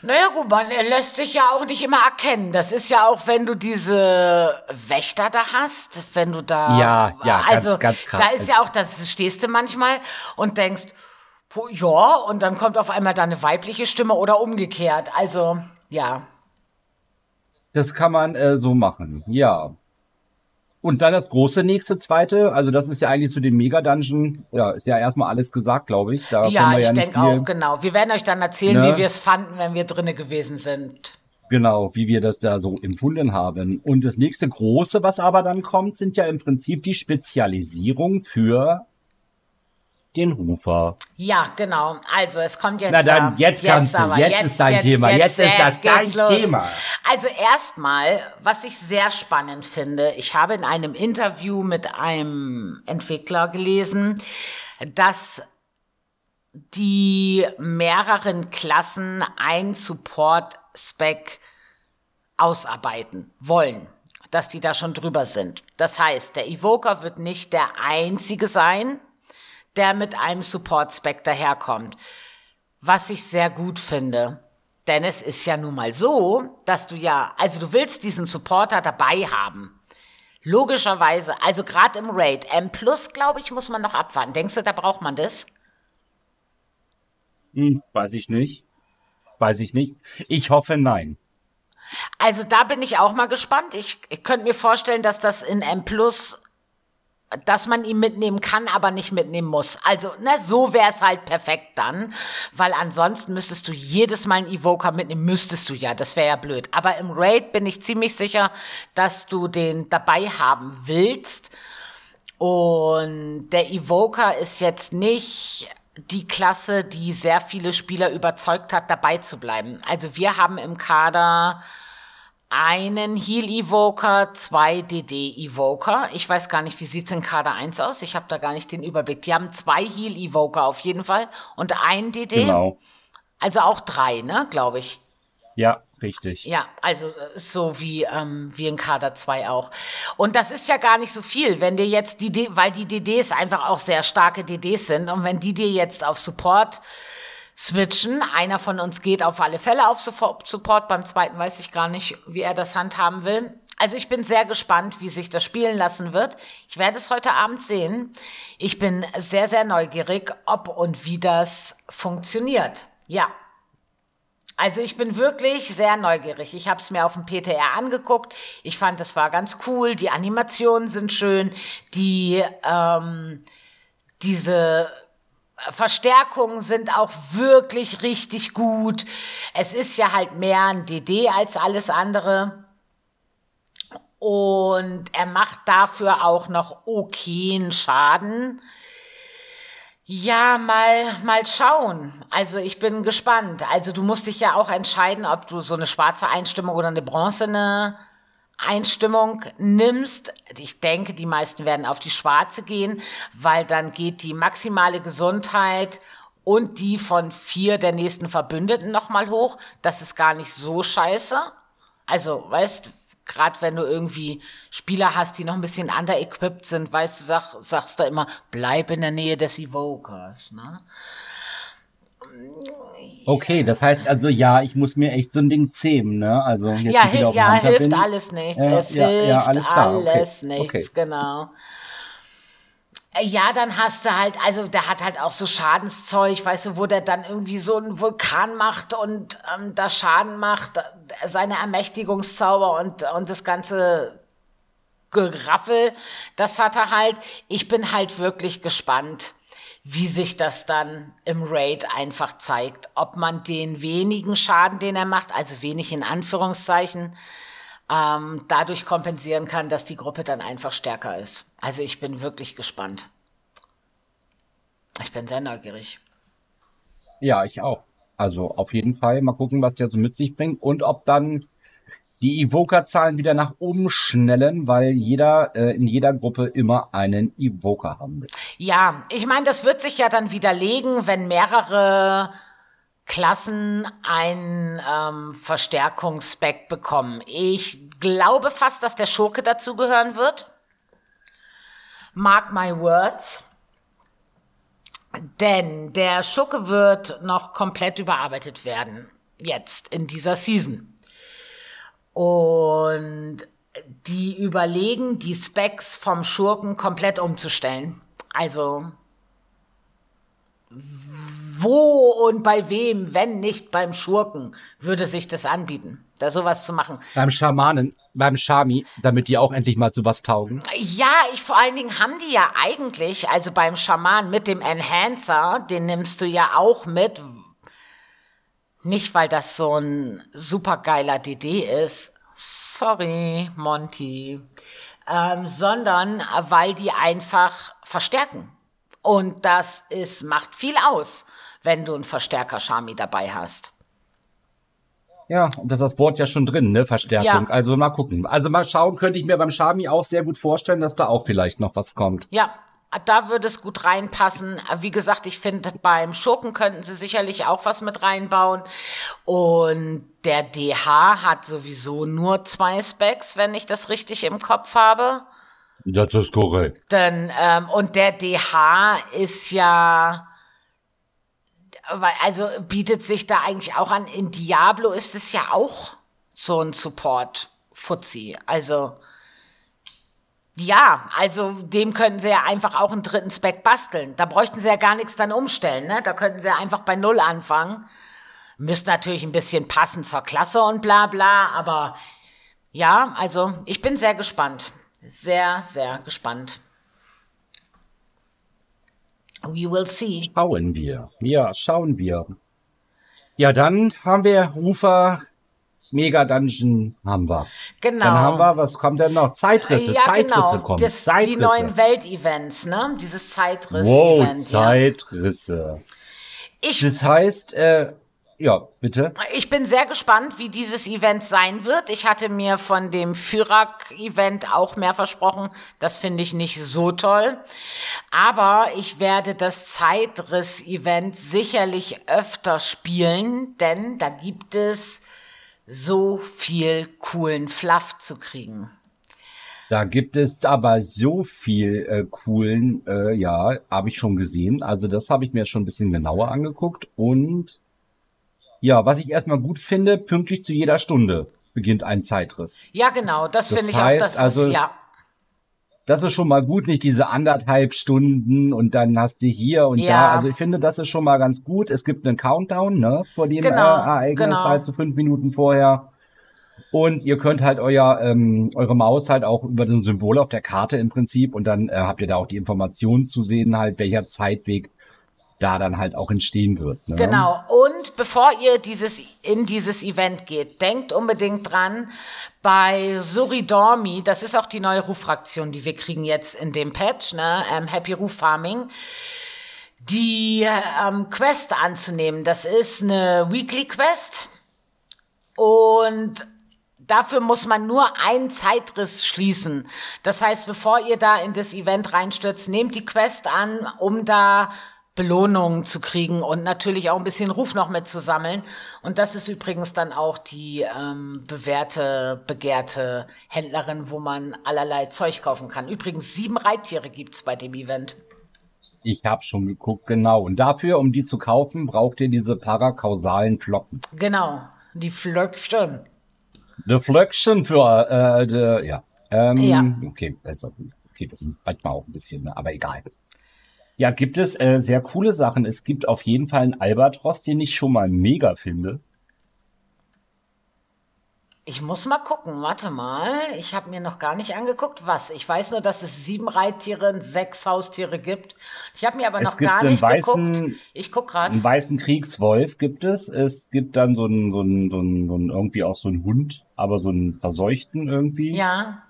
Naja, gut, man er lässt sich ja auch nicht immer erkennen. Das ist ja auch, wenn du diese Wächter da hast, wenn du da. Ja, ja, ganz, also, ganz krass. Da ist ja auch, das stehst du manchmal und denkst, "Puh, ja, und dann kommt auf einmal da eine weibliche Stimme oder umgekehrt. Also, ja. Das kann man äh, so machen, ja. Und dann das große nächste, zweite, also das ist ja eigentlich zu dem Mega-Dungeon, ja, ist ja erstmal alles gesagt, glaube ich. Da ja, ich ja denke auch, genau. Wir werden euch dann erzählen, Ne? wie wir es fanden, wenn wir drinne gewesen sind. Genau, wie wir das da so empfunden haben. Und das nächste große, was aber dann kommt, sind ja im Prinzip die Spezialisierung für den Rufer. Ja, genau. Also es kommt jetzt. Na dann, äh, jetzt kannst du. aber, Jetzt ist dein Thema. Jetzt ist das dein Thema. Also erstmal, was ich sehr spannend finde, ich habe in einem Interview mit einem Entwickler gelesen, dass die mehreren Klassen ein Support-Spec ausarbeiten wollen, dass die da schon drüber sind. Das heißt, der Evoker wird nicht der einzige sein, der mit einem Support-Spec daherkommt. Was ich sehr gut finde. Denn es ist ja nun mal so, dass du ja, also du willst diesen Supporter dabei haben. Logischerweise, also gerade im Raid. M Plus, glaube ich, muss man noch abwarten. Denkst du, da braucht man das? Hm, weiß ich nicht. Weiß ich nicht. Ich hoffe nein. Also da bin ich auch mal gespannt. Ich, ich könnte mir vorstellen, dass das in M Plus, dass man ihn mitnehmen kann, aber nicht mitnehmen muss. Also, ne, so wäre es halt perfekt dann, weil ansonsten müsstest du jedes Mal einen Evoker mitnehmen, müsstest du ja, das wäre ja blöd. Aber im Raid bin ich ziemlich sicher, dass du den dabei haben willst. Und der Evoker ist jetzt nicht die Klasse, die sehr viele Spieler überzeugt hat, dabei zu bleiben. Also wir haben im Kader einen Heal Evoker, zwei DD Evoker. Ich weiß gar nicht, wie sieht's in Kader 1 aus? Ich habe da gar nicht den Überblick. Die haben zwei Heal Evoker auf jeden Fall und einen DD. Genau. Also auch drei, ne, glaube ich. Ja, richtig. Ja, also äh, so wie, ähm, wie in Kader 2 auch. Und das ist ja gar nicht so viel, wenn dir jetzt die, D weil die DDs einfach auch sehr starke DDs sind und wenn die dir jetzt auf Support switchen, einer von uns geht auf alle Fälle auf Support, beim zweiten weiß ich gar nicht, wie er das handhaben will. Also ich bin sehr gespannt, wie sich das spielen lassen wird. Ich werde es heute Abend sehen. Ich bin sehr, sehr neugierig, ob und wie das funktioniert. Ja, also ich bin wirklich sehr neugierig. Ich habe es mir auf dem PTR angeguckt. Ich fand, es war ganz cool. Die Animationen sind schön. Die ähm, diese Verstärkungen sind auch wirklich richtig gut. Es ist ja halt mehr ein DD als alles andere. Und er macht dafür auch noch okayen Schaden. Ja, mal, mal schauen. Also ich bin gespannt. Also du musst dich ja auch entscheiden, ob du so eine schwarze Einstimmung oder eine bronzene Einstimmung nimmst. Ich denke, die meisten werden auf die schwarze gehen, weil dann geht die maximale Gesundheit und die von vier der nächsten Verbündeten nochmal hoch. Das ist gar nicht so scheiße. Also, weißt, gerade wenn du irgendwie Spieler hast, die noch ein bisschen under-equipped sind, weißt du, sag, sagst du immer, bleib in der Nähe des Evokers, ne? Okay, das heißt also, ja, ich muss mir echt so ein Ding zähmen, ne? Also jetzt Ja, wieder auf ja hilft bin. alles nichts. Ja, es ja, hilft ja, alles klar, okay, alles nichts, okay. genau. Ja, dann hast du halt, also der hat halt auch so Schadenszeug, weißt du, wo der dann irgendwie so einen Vulkan macht und ähm, da Schaden macht, seine Ermächtigungszauber und, und das ganze Geraffel, das hat er halt. Ich bin halt wirklich gespannt, wie sich das dann im Raid einfach zeigt. Ob man den wenigen Schaden, den er macht, also wenig in Anführungszeichen, ähm, dadurch kompensieren kann, dass die Gruppe dann einfach stärker ist. Also ich bin wirklich gespannt. Ich bin sehr neugierig. Ja, ich auch. Also auf jeden Fall mal gucken, was der so mit sich bringt und ob dann die Evoker-Zahlen wieder nach oben schnellen, weil jeder äh, in jeder Gruppe immer einen Evoker haben will. Ja, ich meine, das wird sich ja dann widerlegen, wenn mehrere Klassen ein ähm, Verstärkungsspec bekommen. Ich glaube fast, dass der Schurke dazugehören wird. Mark my words. Denn der Schurke wird noch komplett überarbeitet werden. Jetzt in dieser Season. Und die überlegen, die Specs vom Schurken komplett umzustellen. Also wo und bei wem, wenn nicht beim Schurken, würde sich das anbieten, da sowas zu machen. Beim Schamanen, beim Shami, damit die auch endlich mal zu was taugen. Ja, ich vor allen Dingen haben die ja eigentlich, also beim Schaman mit dem Enhancer, den nimmst du ja auch mit. Nicht, weil das so ein supergeiler DD ist. Sorry, Monty. Ähm, sondern weil die einfach verstärken. Und das ist, macht viel aus, wenn du einen Verstärker Shami dabei hast. Ja, und das ist das Wort ja schon drin, ne? Verstärkung. Ja. Also mal gucken. Also mal schauen, könnte ich mir beim Shami auch sehr gut vorstellen, dass da auch vielleicht noch was kommt. Ja, da würde es gut reinpassen. Wie gesagt, ich finde, beim Schurken könnten sie sicherlich auch was mit reinbauen. Und der DH hat sowieso nur zwei Specs, wenn ich das richtig im Kopf habe. Das ist korrekt. Denn, ähm, und der DH ist ja, also bietet sich da eigentlich auch an. In Diablo ist es ja auch so ein Support-Fuzzi. Also, ja, also dem könnten sie ja einfach auch einen dritten Spec basteln. Da bräuchten sie ja gar nichts dann umstellen, ne? Da könnten sie ja einfach bei Null anfangen. Müsste natürlich ein bisschen passen zur Klasse und bla bla, aber ja, also ich bin sehr gespannt. Sehr, sehr gespannt. We will see. Schauen wir. Ja, schauen wir. Ja, dann haben wir Rufer Mega Dungeon haben wir. Genau. Dann haben wir, was kommt denn noch? Zeitrisse, ja, Zeitrisse genau. kommen. Das, die Zeitrisse. neuen Weltevents, ne? Dieses Zeitriss-Event. wow, ja. Zeitrisse. Ich Das heißt, äh, ja, bitte. Ich bin sehr gespannt, wie dieses Event sein wird. Ich hatte mir von dem Fyrak-Event auch mehr versprochen. Das finde ich nicht so toll. Aber ich werde das Zeitriss-Event sicherlich öfter spielen, denn da gibt es so viel coolen Fluff zu kriegen. Da gibt es aber so viel äh, coolen, äh, ja, habe ich schon gesehen. Also das habe ich mir schon ein bisschen genauer angeguckt. Und ja, was ich erstmal gut finde, pünktlich zu jeder Stunde beginnt ein Zeitriss. Ja, genau, das, Das finde ich auch. heißt Das also, ist, ja, Das ist schon mal gut, nicht diese anderthalb Stunden und dann hast du hier und Ja. da. Also ich finde, das ist schon mal ganz gut. Es gibt einen Countdown, ne, vor dem Genau, äh, Ereignis genau. halt so fünf Minuten vorher. Und ihr könnt halt euer ähm, eure Maus halt auch über den Symbol auf der Karte im Prinzip und dann äh, habt ihr da auch die Informationen zu sehen, halt welcher Zeitweg da dann halt auch entstehen wird. Ne? Genau. Und bevor ihr dieses, in dieses Event geht, denkt unbedingt dran, bei Suridormi, das ist auch die neue Ruffraktion, die wir kriegen jetzt in dem Patch, ne, ähm, Happy Roof Farming, die ähm, Quest anzunehmen. Das ist eine Weekly Quest und Dafür muss man nur einen Zeitriss schließen. Das heißt, bevor ihr da in das Event reinstürzt, nehmt die Quest an, um da Belohnungen zu kriegen und natürlich auch ein bisschen Ruf noch mitzusammeln. Und das ist übrigens dann auch die ähm, bewährte, begehrte Händlerin, wo man allerlei Zeug kaufen kann. Übrigens, sieben Reittiere gibt's bei dem Event. Ich habe schon geguckt, genau. Und dafür, um die zu kaufen, braucht ihr diese parakausalen Flocken. Genau, die Flöckchen. The Flöckchen für, äh, de, ja. Ähm, Ja. Okay, also, okay, das sind manchmal auch ein bisschen, aber egal. Ja, gibt es äh, sehr coole Sachen. Es gibt auf jeden Fall einen Albatros, den ich schon mal mega finde. Ich muss mal gucken, warte mal. Ich habe mir noch gar nicht angeguckt, was. Ich weiß nur, dass es sieben Reittiere und sechs Haustiere gibt. Ich habe mir aber Es noch gibt gar nicht weißen- geguckt. Ich guck gerade. Einen weißen Kriegswolf gibt es. Es gibt dann so einen, so einen, so einen, so einen irgendwie auch so einen Hund, aber so einen verseuchten irgendwie. Ja,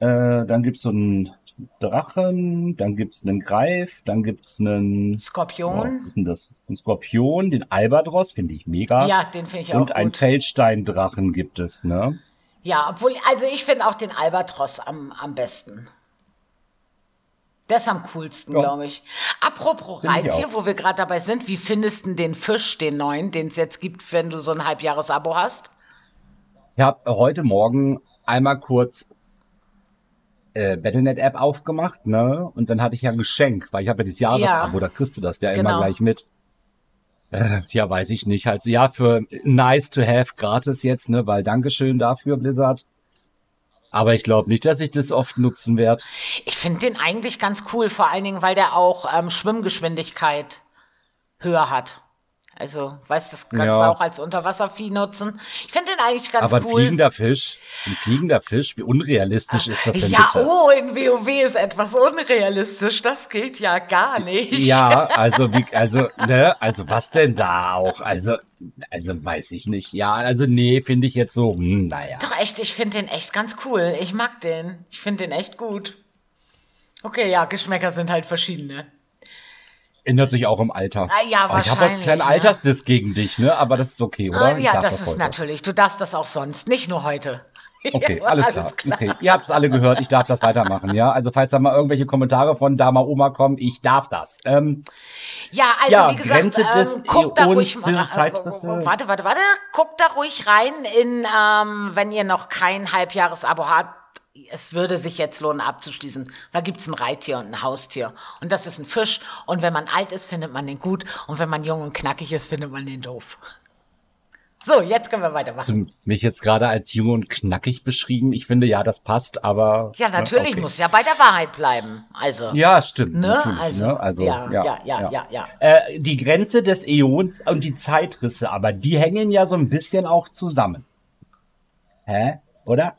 Äh, dann gibt's so einen Drachen, dann gibt's einen Greif, dann gibt's einen, oh, was Skorpion. ist denn das? Ein Skorpion, den Albatros, finde ich mega. Ja, den finde ich auch Und ein. Feldsteindrachen gibt es, ne? Ja, obwohl, also ich finde auch den Albatros am, am besten. Der ist am coolsten, Ja. glaube ich. Apropos Find Reittier, wo wir gerade dabei sind, wie findest du den Fisch, den neuen, den es jetzt gibt, wenn du so ein Halbjahresabo hast? Ich habe heute Morgen einmal kurz äh, Battlenet-App aufgemacht, ne? Und dann hatte ich ja ein Geschenk, weil ich habe ja dieses Jahresabo, da kriegst du das ja immer Genau. gleich mit. Äh, ja, weiß ich nicht. Halt, ja, für nice to have gratis jetzt, ne? Weil Dankeschön dafür, Blizzard. Aber ich glaube nicht, dass ich das oft nutzen werde. Ich finde den eigentlich ganz cool, vor allen Dingen, weil der auch ähm, Schwimmgeschwindigkeit höher hat. Also, weißt du, das kannst Ja. du auch als Unterwasservieh nutzen. Ich finde den eigentlich ganz Aber ein cool. fliegender Fisch, ein fliegender Fisch, wie unrealistisch ist das denn ja, bitte? oh, in WoW ist etwas unrealistisch. Das geht ja gar nicht. Ja, also wie, also, ne, also was denn da auch? Also, also weiß ich nicht. Ja, also nee, finde ich jetzt so, hm, naja. Doch echt, ich finde den echt ganz cool. Ich mag den. Ich finde den echt gut. Okay, ja, Geschmäcker sind halt verschiedene. Ändert sich auch im Alter. Ah, ja, Aber Ich habe jetzt keinen ne? Altersdiss gegen dich, ne? Aber das ist okay, oder? Ah, ja, darf das, ist heute. natürlich. Du darfst das auch sonst, nicht nur heute. Okay, Ja, alles klar. Okay, ihr habt's alle gehört, ich darf das weitermachen, ja? Also falls da mal irgendwelche Kommentare von Dama Oma kommen, ich darf das. Ähm, Ja, also Ja, wie gesagt, Grenze des ähm, guckt da ruhig mal- Zeitrisse. Warte, warte, warte. Guckt da ruhig rein in, ähm, wenn ihr noch kein Halbjahresabo habt. Es würde sich jetzt lohnen, abzuschließen. Da gibt's ein Reittier und ein Haustier. Und das ist ein Fisch. Und wenn man alt ist, findet man den gut. Und wenn man jung und knackig ist, findet man den doof. So, jetzt können wir weitermachen. hast du mich jetzt gerade als jung und knackig beschrieben? Ich finde, ja, das passt, aber. Ja, natürlich okay. muss ja bei der Wahrheit bleiben. Also. Ja, stimmt. Ne? Natürlich, Also, ne? also ja, ja, ja, ja, ja, ja. Äh, die Grenze des Äons und die Zeitrisse, aber die hängen ja so ein bisschen auch zusammen. Hä? Oder?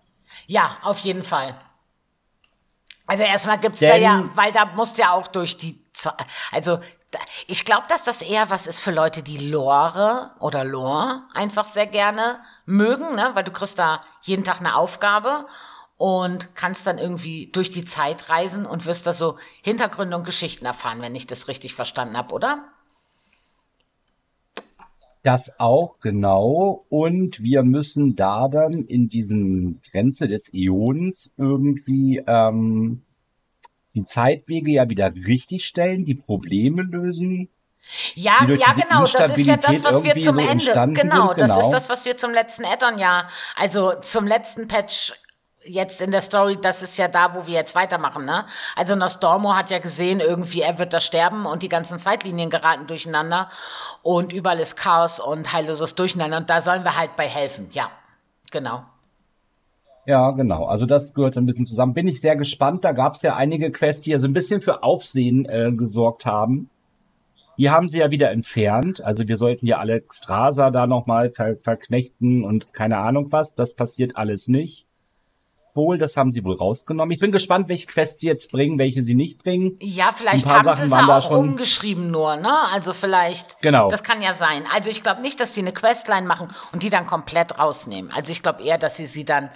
Ja, auf jeden Fall. Also erstmal gibt's da Denn- ja, weil da musst ja auch durch die, also da- ich glaube, dass das eher was ist für Leute, die Lore oder Lore einfach sehr gerne mögen, ne? weil du kriegst da jeden Tag eine Aufgabe und kannst dann irgendwie durch die Zeit reisen und wirst da so Hintergründe und Geschichten erfahren, wenn ich das richtig verstanden habe, oder? Das auch, genau. Und wir müssen da dann in diesen Grenze des Äons irgendwie ähm, die Zeitwege ja wieder richtigstellen, die Probleme lösen. Ja, ja, genau. Das ist ja das, was wir zum so Ende. Genau, sind, das ist genau. das, was wir zum letzten Addon ja, also zum letzten Patch jetzt in der Story, das ist ja da, wo wir jetzt weitermachen, ne? Also Nostormo hat ja gesehen, irgendwie er wird da sterben und die ganzen Zeitlinien geraten durcheinander und überall ist Chaos und heilloses Durcheinander und da sollen wir halt bei helfen. Ja, genau. Ja, genau. Also das gehört ein bisschen zusammen. Bin ich sehr gespannt. Da gab es ja einige Quests, die ja so ein bisschen für Aufsehen äh, gesorgt haben. Die haben sie ja wieder entfernt. Also wir sollten ja Alexstrasza da nochmal ver verknechten und keine Ahnung was. Das passiert alles nicht. Wohl, das haben sie wohl rausgenommen. Ich bin gespannt, welche Quests sie jetzt bringen, welche sie nicht bringen. Ja, vielleicht haben sie Sachen es waren da auch schon- umgeschrieben nur, ne? Also vielleicht. Genau. Das kann ja sein. Also ich glaube nicht, dass die eine Questline machen und die dann komplett rausnehmen. Also ich glaube eher, dass sie sie dann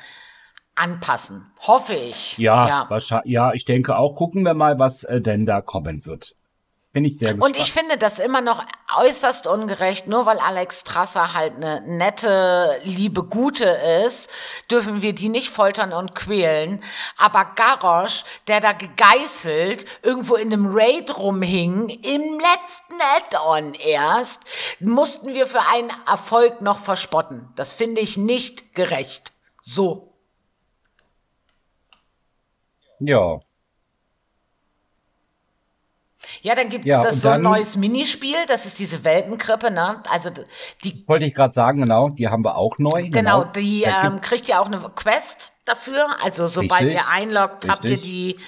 anpassen. Hoffe ich. Ja, ja. wahrscheinlich. Ja, ich denke auch. Gucken wir mal, was äh, denn da kommen wird. Bin ich sehr gespannt. Und ich finde das immer noch äußerst ungerecht, nur weil Alex Strasser halt eine nette, liebe Gute ist, dürfen wir die nicht foltern und quälen. Aber Garrosh, der da gegeißelt irgendwo in einem Raid rumhing, im letzten Add-on erst, mussten wir für einen Erfolg noch verspotten. Das finde ich nicht gerecht. So. ja. Ja, dann gibt es Ja, so ein neues Minispiel, das ist diese Welpenkrippe, ne? Also die Wollte ich gerade sagen, genau. Die haben wir auch neu. Genau, die Da ähm, kriegt ihr auch eine Quest dafür. Also sobald Richtig, ihr einloggt, habt ihr richtig. die,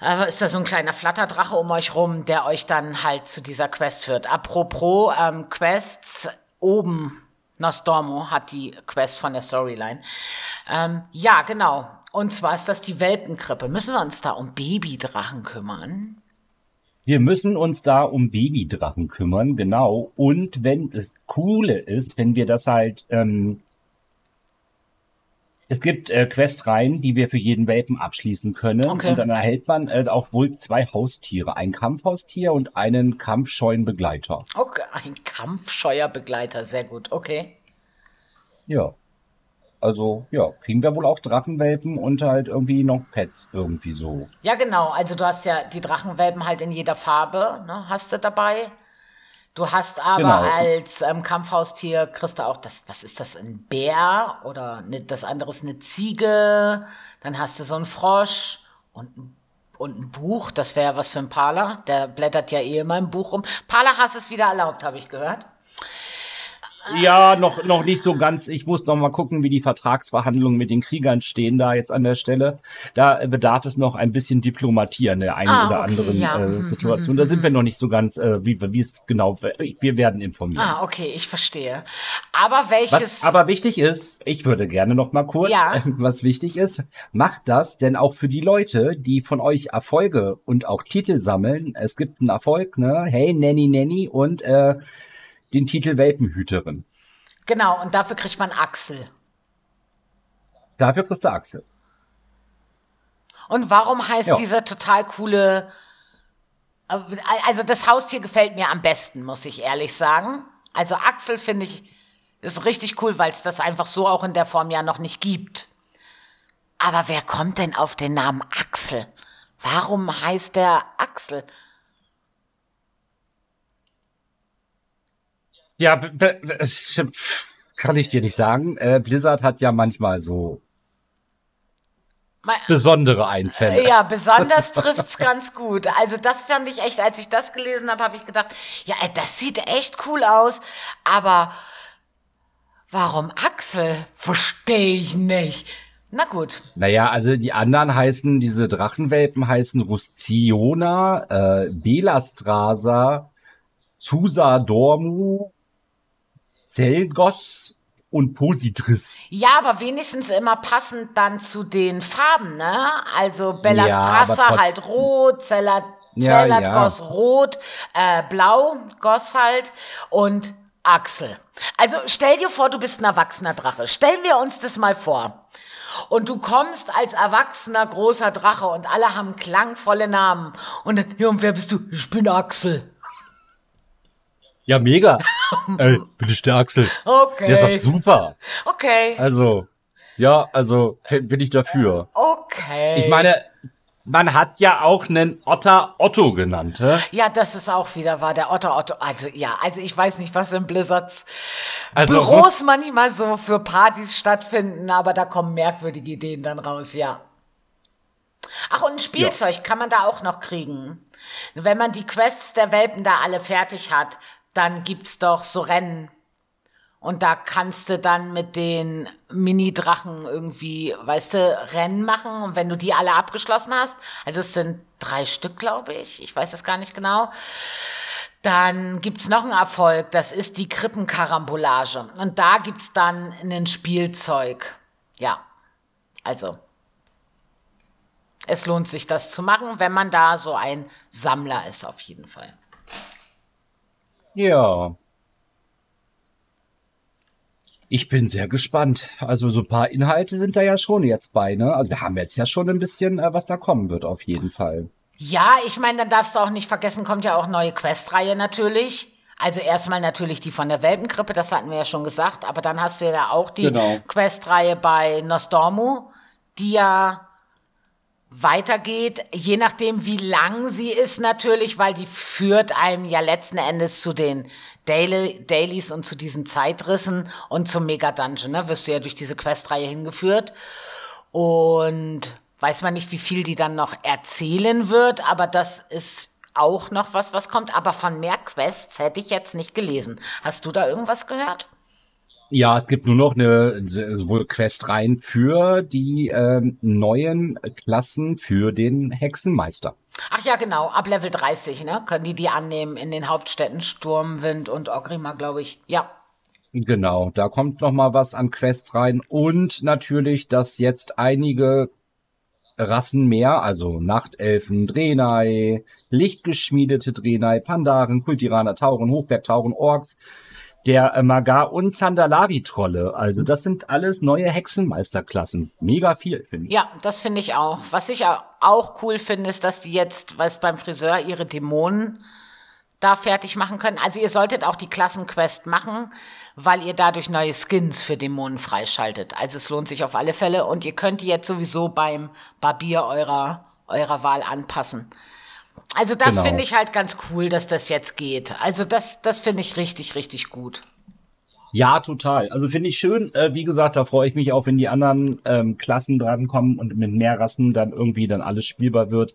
äh, ist da so ein kleiner Flatterdrache um euch rum, der euch dann halt zu dieser Quest führt. Apropos ähm, Quests, oben Nostormo hat die Quest von der Storyline. Ähm, ja, genau. Und zwar ist das die Welpenkrippe. Müssen wir uns da um Babydrachen kümmern? Wir müssen uns da um Babydrachen kümmern, genau. Und wenn es coole ist, wenn wir das halt, ähm, es gibt äh, Questreihen, die wir für jeden Welpen abschließen können. Okay. Und dann erhält man äh, auch wohl zwei Haustiere, ein Kampfhaustier und einen kampfscheuen Begleiter. Okay, ein kampfscheuer Begleiter, sehr gut. Okay. Ja. Also, ja, kriegen wir wohl auch Drachenwelpen und halt irgendwie noch Pets irgendwie so. Ja, genau. Also du hast ja die Drachenwelpen halt in jeder Farbe, ne, hast du dabei. Du hast aber Genau. als ähm, Kampfhaustier kriegst du auch das, was ist das, ein Bär oder ne, das andere ist eine Ziege. Dann hast du so einen Frosch und, ein- und ein Buch. Das wäre was für ein Pala. Der blättert ja eh immer im Buch rum. Pala hast es wieder erlaubt, habe ich gehört. Ja, noch, noch nicht so ganz. Ich muss noch mal gucken, wie die Vertragsverhandlungen mit den Kriegern stehen da jetzt an der Stelle. Da bedarf es noch ein bisschen Diplomatie an der einen Ah, oder okay, anderen ja. äh, Mhm, Situation. Da sind wir noch nicht so ganz, äh, wie, wie es genau, wir werden informieren. Ah, okay, ich verstehe. Aber welches. Was aber wichtig ist, ich würde gerne noch mal kurz, Ja. was wichtig ist, macht das, denn auch für die Leute, die von euch Erfolge und auch Titel sammeln, es gibt einen Erfolg, ne? Hey, Nanny Nanny und äh, den Titel Welpenhüterin. genau, und dafür kriegt man Axel. Dafür kriegst du Axel. Und warum heißt Ja. dieser total coole. Also, das Haustier gefällt mir am besten, muss ich ehrlich sagen. Also, Axel finde ich ist richtig cool, weil es das einfach so auch in der Form ja noch nicht gibt. Aber wer kommt denn auf den Namen Axel? Warum heißt der Axel? Ja, kann ich dir nicht sagen. Äh, Blizzard hat ja manchmal so Mal- besondere Einfälle. Ja, besonders trifft's ganz gut. Also das fand ich echt, als ich das gelesen habe, habe ich gedacht, ja, ey, das sieht echt cool aus, aber warum Axel? Verstehe ich nicht. Na gut. Naja, also die anderen heißen, diese Drachenwelpen heißen Rusciona, äh, Belastrasa, Zusa Dormu, Zelgos und Positris. Ja, aber wenigstens immer passend dann zu den Farben, ne? Also Ja, aber trotz- halt rot, Zellat, Ja, Zellat ja. rot, äh, blau goss halt und Axel. Also stell dir vor, du bist ein erwachsener Drache. Stellen wir uns das mal vor. Und du kommst als erwachsener großer Drache und alle haben klangvolle Namen. Und dann, ja, und wer bist du? Ich bin Axel. Ja, mega. Ey, bin ich der Axel. Okay. Der ist doch super. Okay. Also, ja, also bin ich dafür. Okay. Ich meine, man hat ja auch einen Otter Otto genannt, hä? Ja, das ist auch wieder wahr, der Otto Otto. Also ja, also ich weiß nicht, was in Blizzards Also Büros manchmal so für Partys stattfinden, aber da kommen merkwürdige Ideen dann raus, ja. Ach, und ein Spielzeug kann man da auch noch kriegen. Wenn man die Quests der Welpen da alle fertig hat, dann gibt's doch so Rennen. Und da kannst du dann mit den Mini-Drachen irgendwie, weißt du, Rennen machen. Und wenn du die alle abgeschlossen hast, also es sind drei Stück, glaube ich, ich weiß es gar nicht genau, dann gibt's noch einen Erfolg, das ist die Krippenkarambolage. Und da gibt's dann ein Spielzeug. Ja, also es lohnt sich, das zu machen, wenn man da so ein Sammler ist, auf jeden Fall. Ja. Ich bin sehr gespannt. Also so ein paar Inhalte sind da ja schon jetzt bei, ne? Also wir haben jetzt ja schon ein bisschen, äh, was da kommen wird, auf jeden Fall. Ja, ich meine, dann darfst du auch nicht vergessen, kommt ja auch neue Questreihe natürlich. Also erstmal natürlich die von der Welpenkrippe, das hatten wir ja schon gesagt, aber dann hast du ja auch die Genau. Questreihe bei Nostormu, die ja weitergeht, je nachdem wie lang sie ist natürlich, weil die führt einem ja letzten Endes zu den Daily, Dailies und zu diesen Zeitrissen und zum Mega Dungeon, ne? Wirst du ja durch diese Questreihe hingeführt. Und weiß man nicht, wie viel die dann noch erzählen wird, aber das ist auch noch was, was kommt. Aber von mehr Quests hätte ich jetzt nicht gelesen. Hast du da irgendwas gehört? Ja, es gibt nur noch eine sowohl Questreihen für die ähm, neuen Klassen für den Hexenmeister. Ach ja, genau, ab Level 30, ne? Können die die annehmen in den Hauptstädten Sturmwind und Orgrimmar, glaube ich. Ja. Genau, da kommt noch mal was an Quests rein und natürlich, dass jetzt einige Rassen mehr, also Nachtelfen, Draenei, lichtgeschmiedete Draenei, Pandaren, Kultiraner, Tauren, Hochbergtauren, Orks, der äh, Magar und Zandalari-Trolle. Also das sind alles neue Hexenmeisterklassen. Mega viel, finde ich. Ja, das finde ich auch. Was ich au- auch cool finde, ist, dass die jetzt, weiß beim Friseur ihre Dämonen da fertig machen können. Also ihr solltet auch die Klassenquest machen, weil ihr dadurch neue Skins für Dämonen freischaltet. Also es lohnt sich auf alle Fälle und ihr könnt die jetzt sowieso beim Barbier eurer, eurer Wahl anpassen. Also das Genau. finde ich halt ganz cool, dass das jetzt geht. Also das, das finde ich richtig, richtig gut. Ja, total. Also finde ich schön. Äh, wie gesagt, da freue ich mich auch, wenn die anderen ähm, Klassen drankommen und mit mehr Rassen dann irgendwie dann alles spielbar wird.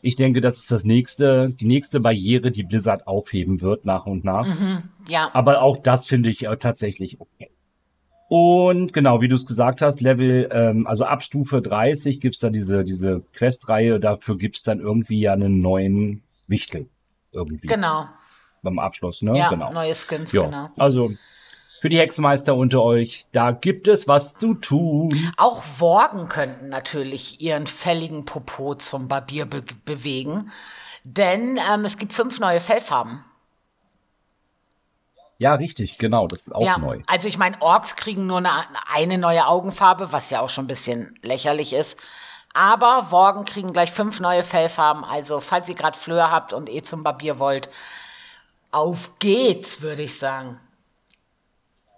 Ich denke, das ist das nächste, die nächste Barriere, die Blizzard aufheben wird nach und nach. Mhm, ja. Aber auch das finde ich äh, tatsächlich okay. Und genau, wie du es gesagt hast, Level, ähm, also ab Stufe 30 gibt's da diese, diese Questreihe, dafür gibt's dann irgendwie ja einen neuen Wichtel. Irgendwie. Genau. Beim Abschluss, ne? Ja, genau. neue Skins, Ja, genau. also für die Hexenmeister unter euch, da gibt es was zu tun. Auch Worgen könnten natürlich ihren fälligen Popo zum Barbier be bewegen, denn ähm, es gibt fünf neue Fellfarben. Ja, richtig, genau, das ist auch ja, neu. also ich meine, Orks kriegen nur eine, eine neue Augenfarbe, was ja auch schon ein bisschen lächerlich ist. Aber Worgen kriegen gleich fünf neue Fellfarben. Also, falls ihr gerade Flöhe habt und eh zum Barbier wollt, auf geht's, würde ich sagen.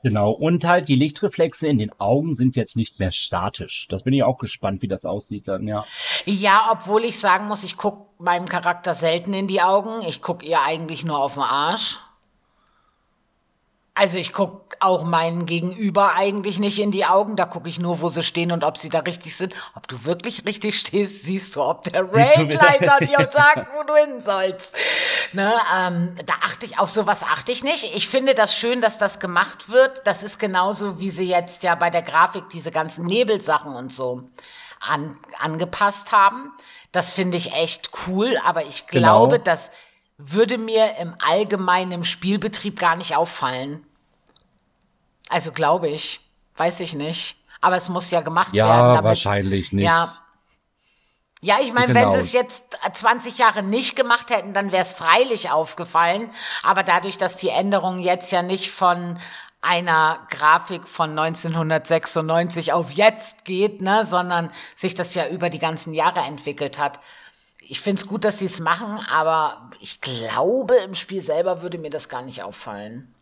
Genau, und halt die Lichtreflexe in den Augen sind jetzt nicht mehr statisch. Das bin ich auch gespannt, wie das aussieht dann, ja. Ja, obwohl ich sagen muss, ich guck meinem Charakter selten in die Augen. Ich guck ihr eigentlich nur auf den Arsch. Also ich guck auch meinen Gegenüber eigentlich nicht in die Augen. Da gucke ich nur, wo sie stehen und ob sie da richtig sind. Ob du wirklich richtig stehst, siehst du, ob der Raidleiter dir sagt, wo du hin sollst. Ne, ähm, da achte ich auf sowas achte ich nicht. Ich finde das schön, dass das gemacht wird. Das ist genauso, wie sie jetzt ja bei der Grafik diese ganzen Nebelsachen und so an, angepasst haben. Das finde ich echt cool, aber ich Genau. glaube, das würde mir im allgemeinen im Spielbetrieb gar nicht auffallen. Also glaube ich. Weiß ich nicht. Aber es muss ja gemacht Ja, werden. damit's- wahrscheinlich nicht. Ja. Ja, ich meine, Genau. wenn sie es jetzt 20 Jahre nicht gemacht hätten, dann wäre es freilich aufgefallen. Aber dadurch, dass die Änderung jetzt ja nicht von einer Grafik von 1996 auf jetzt geht, ne, sondern sich das ja über die ganzen Jahre entwickelt hat. Ich finde es gut, dass sie es machen, aber ich glaube, im Spiel selber würde mir das gar nicht auffallen.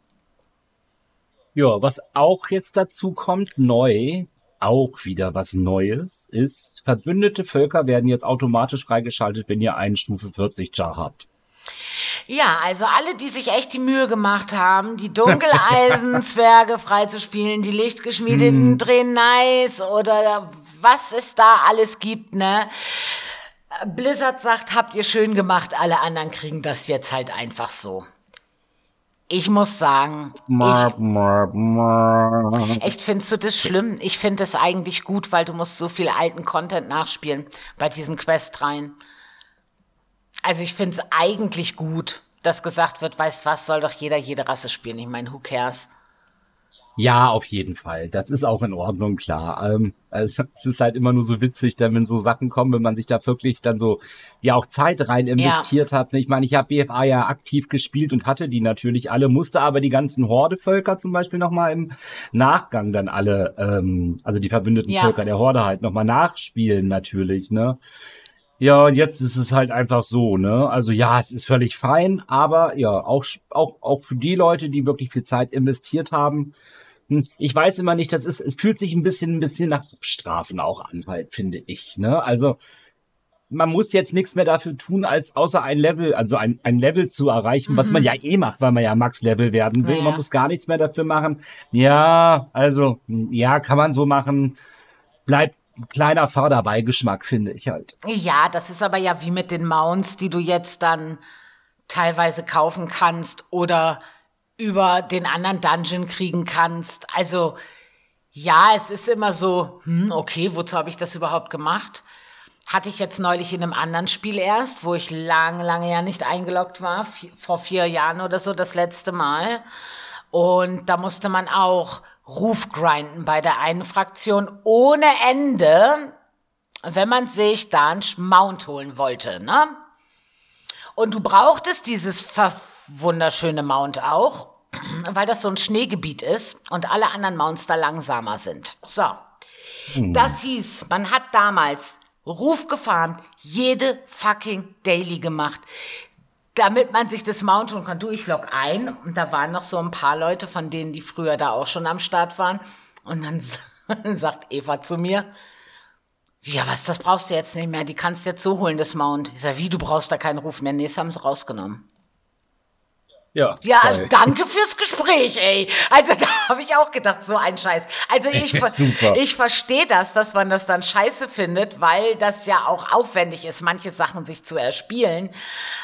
Ja, was auch jetzt dazu kommt, neu, auch wieder was Neues, ist, verbündete Völker werden jetzt automatisch freigeschaltet, wenn ihr einen Stufe 40 Char habt. Ja, also alle, die sich echt die Mühe gemacht haben, die Dunkeleisen-Zwerge freizuspielen, die lichtgeschmiedeten Draenei's oder was es da alles gibt, ne? Blizzard sagt, habt ihr schön gemacht, alle anderen kriegen das jetzt halt einfach so. Ich muss sagen, ich. Echt, findest du das schlimm? Ich finde es eigentlich gut, weil du musst so viel alten Content nachspielen bei diesen Questreihen. Also ich finde es eigentlich gut, dass gesagt wird, weißt was, soll doch jeder jede Rasse spielen. Ich meine, who cares? Ja, auf jeden Fall. Das ist auch in Ordnung, klar. Ähm, es, es ist halt immer nur so witzig, dann wenn so Sachen kommen, wenn man sich da wirklich dann so ja auch Zeit rein investiert hat. Ich meine, ich habe BFA ja aktiv gespielt und hatte die natürlich alle, musste aber die ganzen Horde-Völker zum Beispiel nochmal im Nachgang dann alle, ähm, also die verbündeten Ja. Völker der Horde halt nochmal nachspielen natürlich, ne? Ja, und jetzt ist es halt einfach so, ne? Also ja, es ist völlig fein, aber ja, auch, auch, auch für die Leute, die wirklich viel Zeit investiert haben, ich weiß immer nicht, das ist, es fühlt sich ein bisschen, ein bisschen nach Strafen auch an, halt, finde ich, ne? Also, man muss jetzt nichts mehr dafür tun, als außer ein Level, also ein, ein Level zu erreichen, was man ja eh macht, weil man ja Max-Level werden will. Ja, Man muss gar nichts mehr dafür machen. Ja, also, hm, ja, kann man so machen. Bleibt ein kleiner Förderbeigeschmack, finde ich halt. Ja, das ist aber ja wie mit den Mounts, die du jetzt dann teilweise kaufen kannst oder über den anderen Dungeon kriegen kannst. Also ja, es ist immer so, hm, okay, wozu habe ich das überhaupt gemacht? Hatte ich jetzt neulich in einem anderen Spiel erst, wo ich lange, lange ja nicht eingeloggt war, vor vier Jahren oder so das letzte Mal. Und da musste man auch Ruf grinden bei der einen Fraktion ohne Ende, wenn man sich dann Mount holen wollte, ne? Und du brauchtest dieses ver- wunderschöne Mount auch, weil das so ein Schneegebiet ist und alle anderen Mounts da langsamer sind. So. Das hieß, man hat damals Ruf gefahren, jede fucking Daily gemacht, damit man sich das Mount holen kann. Du, ich log ein und da waren noch so ein paar Leute von denen, die früher da auch schon am Start waren. Und dann sagt Eva zu mir, ja, was, das brauchst du jetzt nicht mehr. Die kannst du jetzt so holen, das Mount. Ich sag, wie, du brauchst da keinen Ruf mehr. Nee, das haben sie rausgenommen. Ja, Ja, danke fürs Gespräch, ey. Also da habe ich auch gedacht, so ein Scheiß. Also ich, ich verstehe das, dass man das dann scheiße findet, weil das ja auch aufwendig ist, manche Sachen sich zu erspielen.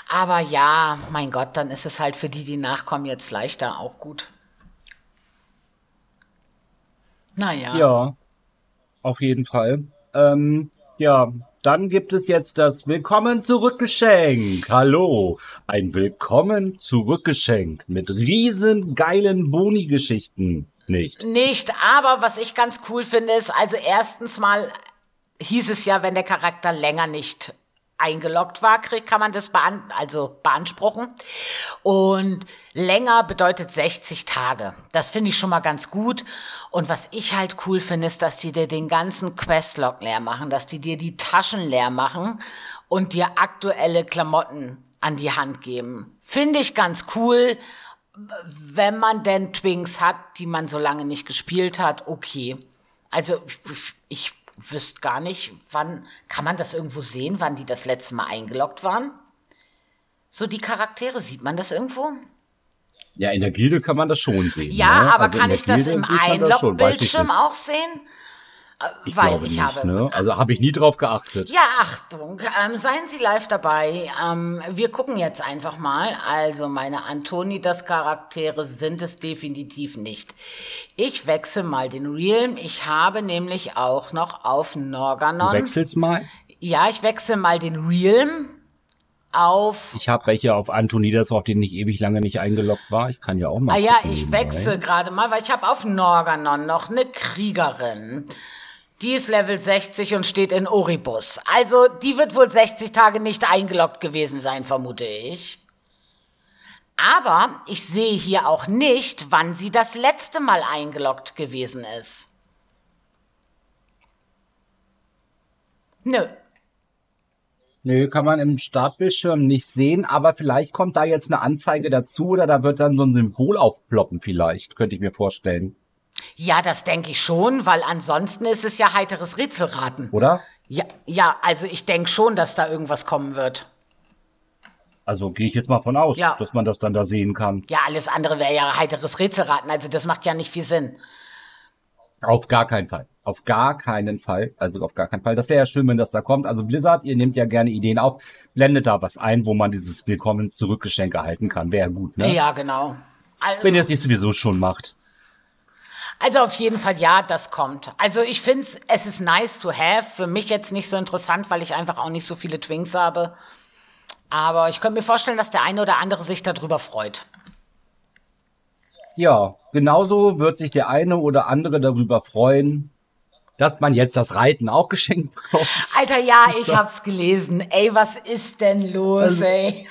Aber ja, mein Gott, dann ist es halt für die, die nachkommen, jetzt leichter auch gut. Naja. Ja, auf jeden Fall. Ähm, ja, dann gibt es jetzt das Willkommen zurückgeschenk. Hallo, ein Willkommen zurückgeschenk mit riesen geilen Boni-Geschichten. Nicht. Nicht, aber was ich ganz cool finde, ist, also erstens mal hieß es ja, wenn der Charakter länger nicht eingeloggt war, krieg, kann man das bean also beanspruchen. Und länger bedeutet 60 Tage. Das finde ich schon mal ganz gut. Und was ich halt cool finde, ist, dass die dir den ganzen Questlog leer machen, dass die dir die Taschen leer machen und dir aktuelle Klamotten an die Hand geben. Finde ich ganz cool wenn man denn Twinks hat, die man so lange nicht gespielt hat, okay. Also ich, ich wüsste gar nicht, wann kann man das irgendwo sehen, wann die das letzte Mal eingeloggt waren? So die Charaktere, sieht man das irgendwo? Ja, in der Gilde kann man das schon sehen. Ja, ne? aber Also kann ich das Gilde im das ich Einlogbildschirm auch sehen? Äh, Ich Weil glaube ich nicht, habe ne? Also habe ich nie drauf geachtet. Ja, Achtung, ähm, seien Sie live dabei. Ähm, wir gucken jetzt einfach mal. Also meine Antonidas-Charaktere sind es definitiv nicht. Ich wechsle mal den Realm. Ich habe nämlich auch noch auf Du Norganon. wechselst mal. Ja, ich wechsle mal den Realm auf. Ich habe welche auf Antonidas, auf denen ich ewig lange nicht eingeloggt war. Ich kann ja auch mal. Ah ja, ich wechsle gerade mal, weil ich habe auf Norganon noch eine Kriegerin. Die ist Level 60 und steht in Oribus. Also, die wird wohl 60 Tage nicht eingeloggt gewesen sein, vermute ich. Aber ich sehe hier auch nicht, wann sie das letzte Mal eingeloggt gewesen ist. Nö. Nö, kann man im Startbildschirm nicht sehen, aber vielleicht kommt da jetzt eine Anzeige dazu oder da wird dann so ein Symbol aufploppen vielleicht, könnte ich mir vorstellen. Ja, das denke ich schon, weil ansonsten ist es ja heiteres Rätselraten. Oder? Ja, ja, also ich denke schon, dass da irgendwas kommen wird. Also gehe ich jetzt mal von aus, Ja. dass man das dann da sehen kann. Ja, alles andere wäre ja heiteres Rätselraten, also das macht ja nicht viel Sinn. Auf gar keinen Fall. Auf gar keinen Fall. Also auf gar keinen Fall. Das wäre ja schön, wenn das da kommt. Also Blizzard, ihr nehmt ja gerne Ideen auf. Blendet da was ein, wo man dieses Willkommen zurückgeschenk erhalten kann. Wäre gut, ne? Ja, genau. Also, Wenn ihr es nicht sowieso schon macht. also auf jeden Fall ja, das kommt. Also ich finde es ist nice to have. Für mich jetzt nicht so interessant, weil ich einfach auch nicht so viele Twinks habe. Aber ich könnte mir vorstellen, dass der eine oder andere sich darüber freut. Ja, genauso wird sich der eine oder andere darüber freuen, dass man jetzt das Reiten auch geschenkt bekommt. Alter, ja, ich hab's gelesen. Ey, was ist denn los, ey?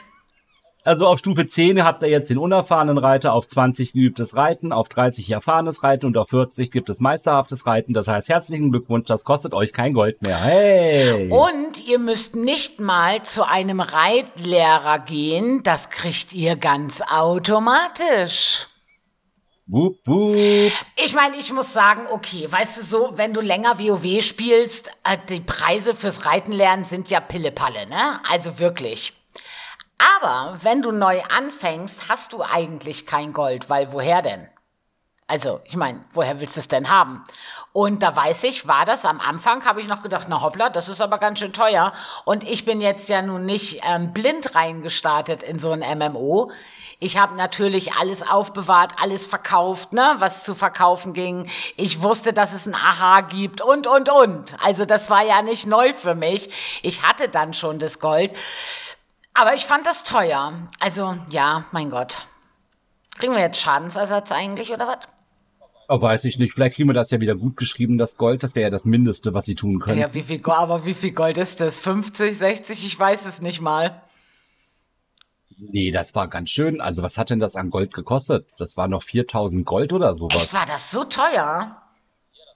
Also auf Stufe 10 habt ihr jetzt den unerfahrenen Reiter, auf 20 geübtes Reiten, auf 30 erfahrenes Reiten und auf 40 gibt es meisterhaftes Reiten. Das heißt, herzlichen Glückwunsch, das kostet euch kein Gold mehr. Hey! Und ihr müsst nicht mal zu einem Reitlehrer gehen. Das kriegt ihr ganz automatisch. Wup, wup. Ich meine, ich muss sagen, okay, weißt du so, wenn du länger WoW spielst, äh, die Preise fürs Reiten lernen sind ja Pillepalle, ne? Also wirklich. Aber wenn du neu anfängst, hast du eigentlich kein Gold, weil woher denn? Also, ich meine, woher willst du es denn haben? Und da weiß ich, war das am Anfang, habe ich noch gedacht, na hoppla, das ist aber ganz schön teuer. Und ich bin jetzt ja nun nicht ähm, blind reingestartet in so ein MMO. Ich habe natürlich alles aufbewahrt, alles verkauft, ne, was zu verkaufen ging. Ich wusste, dass es ein Aha gibt und, und, und. Also das war ja nicht neu für mich. Ich hatte dann schon das Gold. Aber ich fand das teuer. Also, ja, mein Gott. Kriegen wir jetzt Schadensersatz eigentlich, oder was? Oh, weiß ich nicht. Vielleicht kriegen wir das ja wieder gut geschrieben, das Gold. Das wäre ja das Mindeste, was sie tun können. Ja, wie viel, aber wie viel Gold ist das? 50, 60? Ich weiß es nicht mal. Nee, das war ganz schön. Also was hat denn das an Gold gekostet? Das war noch 4000 Gold oder sowas. Echt, war das so teuer?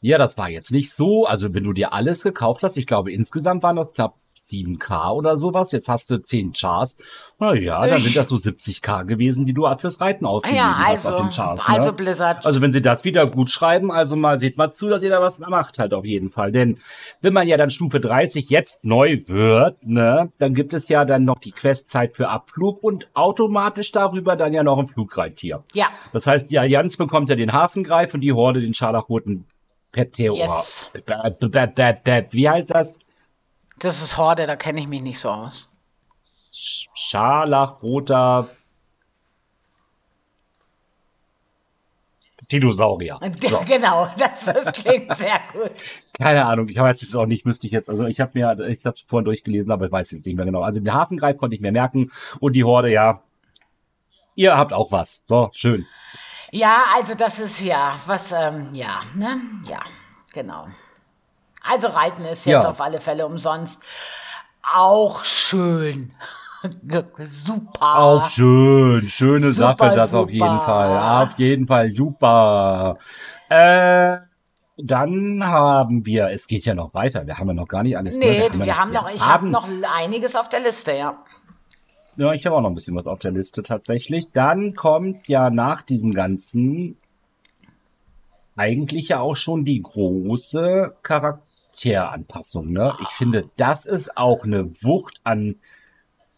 Ja, das war jetzt nicht so. Also wenn du dir alles gekauft hast, ich glaube insgesamt waren das knapp 7K oder sowas. Jetzt hast du 10 Chars. Na ja, dann sind das so 70K gewesen, die du fürs Reiten ausgegeben Ja, hast auf also, den Chars. Ne? also Blizzard. Also wenn sie das wieder gut schreiben, also mal seht mal zu, dass ihr da was macht halt auf jeden Fall. Denn wenn man ja dann Stufe 30 jetzt neu wird, ne, dann gibt es ja dann noch die Questzeit für Abflug und automatisch darüber dann ja noch ein Flugreittier. Ja. Das heißt, die Allianz bekommt ja den Hafengreif und die Horde den scharlachroten Peteor. Yes. Wie heißt das? Das ist Horde, da kenne ich mich nicht so aus. Sch- Scharlachroter Dinosaurier. So. Genau, das, das klingt sehr gut. Keine Ahnung, ich weiß es auch nicht, müsste ich jetzt. Also ich habe mir, ich habe vorhin durchgelesen, aber ich weiß jetzt nicht mehr genau. Also den Hafengreif konnte ich mir merken und die Horde, ja. Ihr habt auch was. So, schön. Ja, also das ist ja, was, ähm, ja, ne? Ja, genau. Also Reiten ist jetzt Ja. auf alle Fälle umsonst. Auch schön. Super. Auch schön. Schöne Super, Sache, das auf super. jeden Fall. Auf jeden Fall super. Äh, dann haben wir, es geht ja noch weiter. Wir haben ja noch gar nicht alles. ne? Nee, ja wir haben noch, ich habe noch einiges auf der Liste, ja. Ja, ich habe auch noch ein bisschen was auf der Liste tatsächlich. Dann kommt ja nach diesem Ganzen eigentlich ja auch schon die große Charakteranpassung, ne? Ich finde, das ist auch eine Wucht an,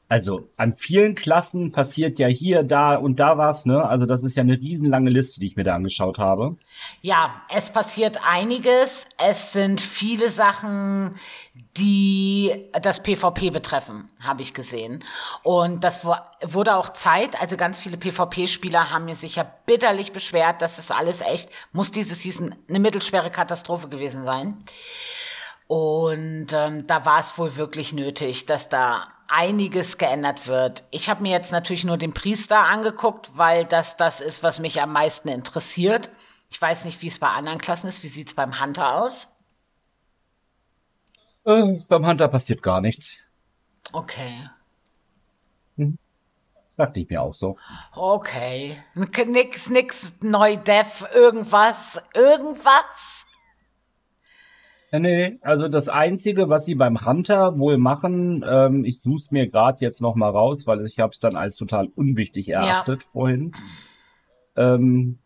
also an vielen Klassen passiert ja hier, da und da was, ne? Also das ist ja eine riesenlange Liste, die ich mir da angeschaut habe. Ja, es passiert einiges. Es sind viele Sachen, die das PvP betreffen, habe ich gesehen. Und das wurde auch Zeit. Also ganz viele PvP-Spieler haben mir sicher bitterlich beschwert, dass das alles echt, muss diese Season eine mittelschwere Katastrophe gewesen sein. Und ähm, da war es wohl wirklich nötig, dass da einiges geändert wird. Ich habe mir jetzt natürlich nur den Priester angeguckt, weil das das ist, was mich am meisten interessiert. Ich weiß nicht, wie es bei anderen Klassen ist. Wie sieht es beim Hunter aus? Äh, beim Hunter passiert gar nichts. Okay. Dachte ich mir auch so. Okay. Nix, nix, Neu-Dev, irgendwas, irgendwas. Ja, nee, also das Einzige, was sie beim Hunter wohl machen, ähm, ich suche es mir gerade jetzt noch mal raus, weil ich habe es dann als total unwichtig erachtet vorhin. Ähm,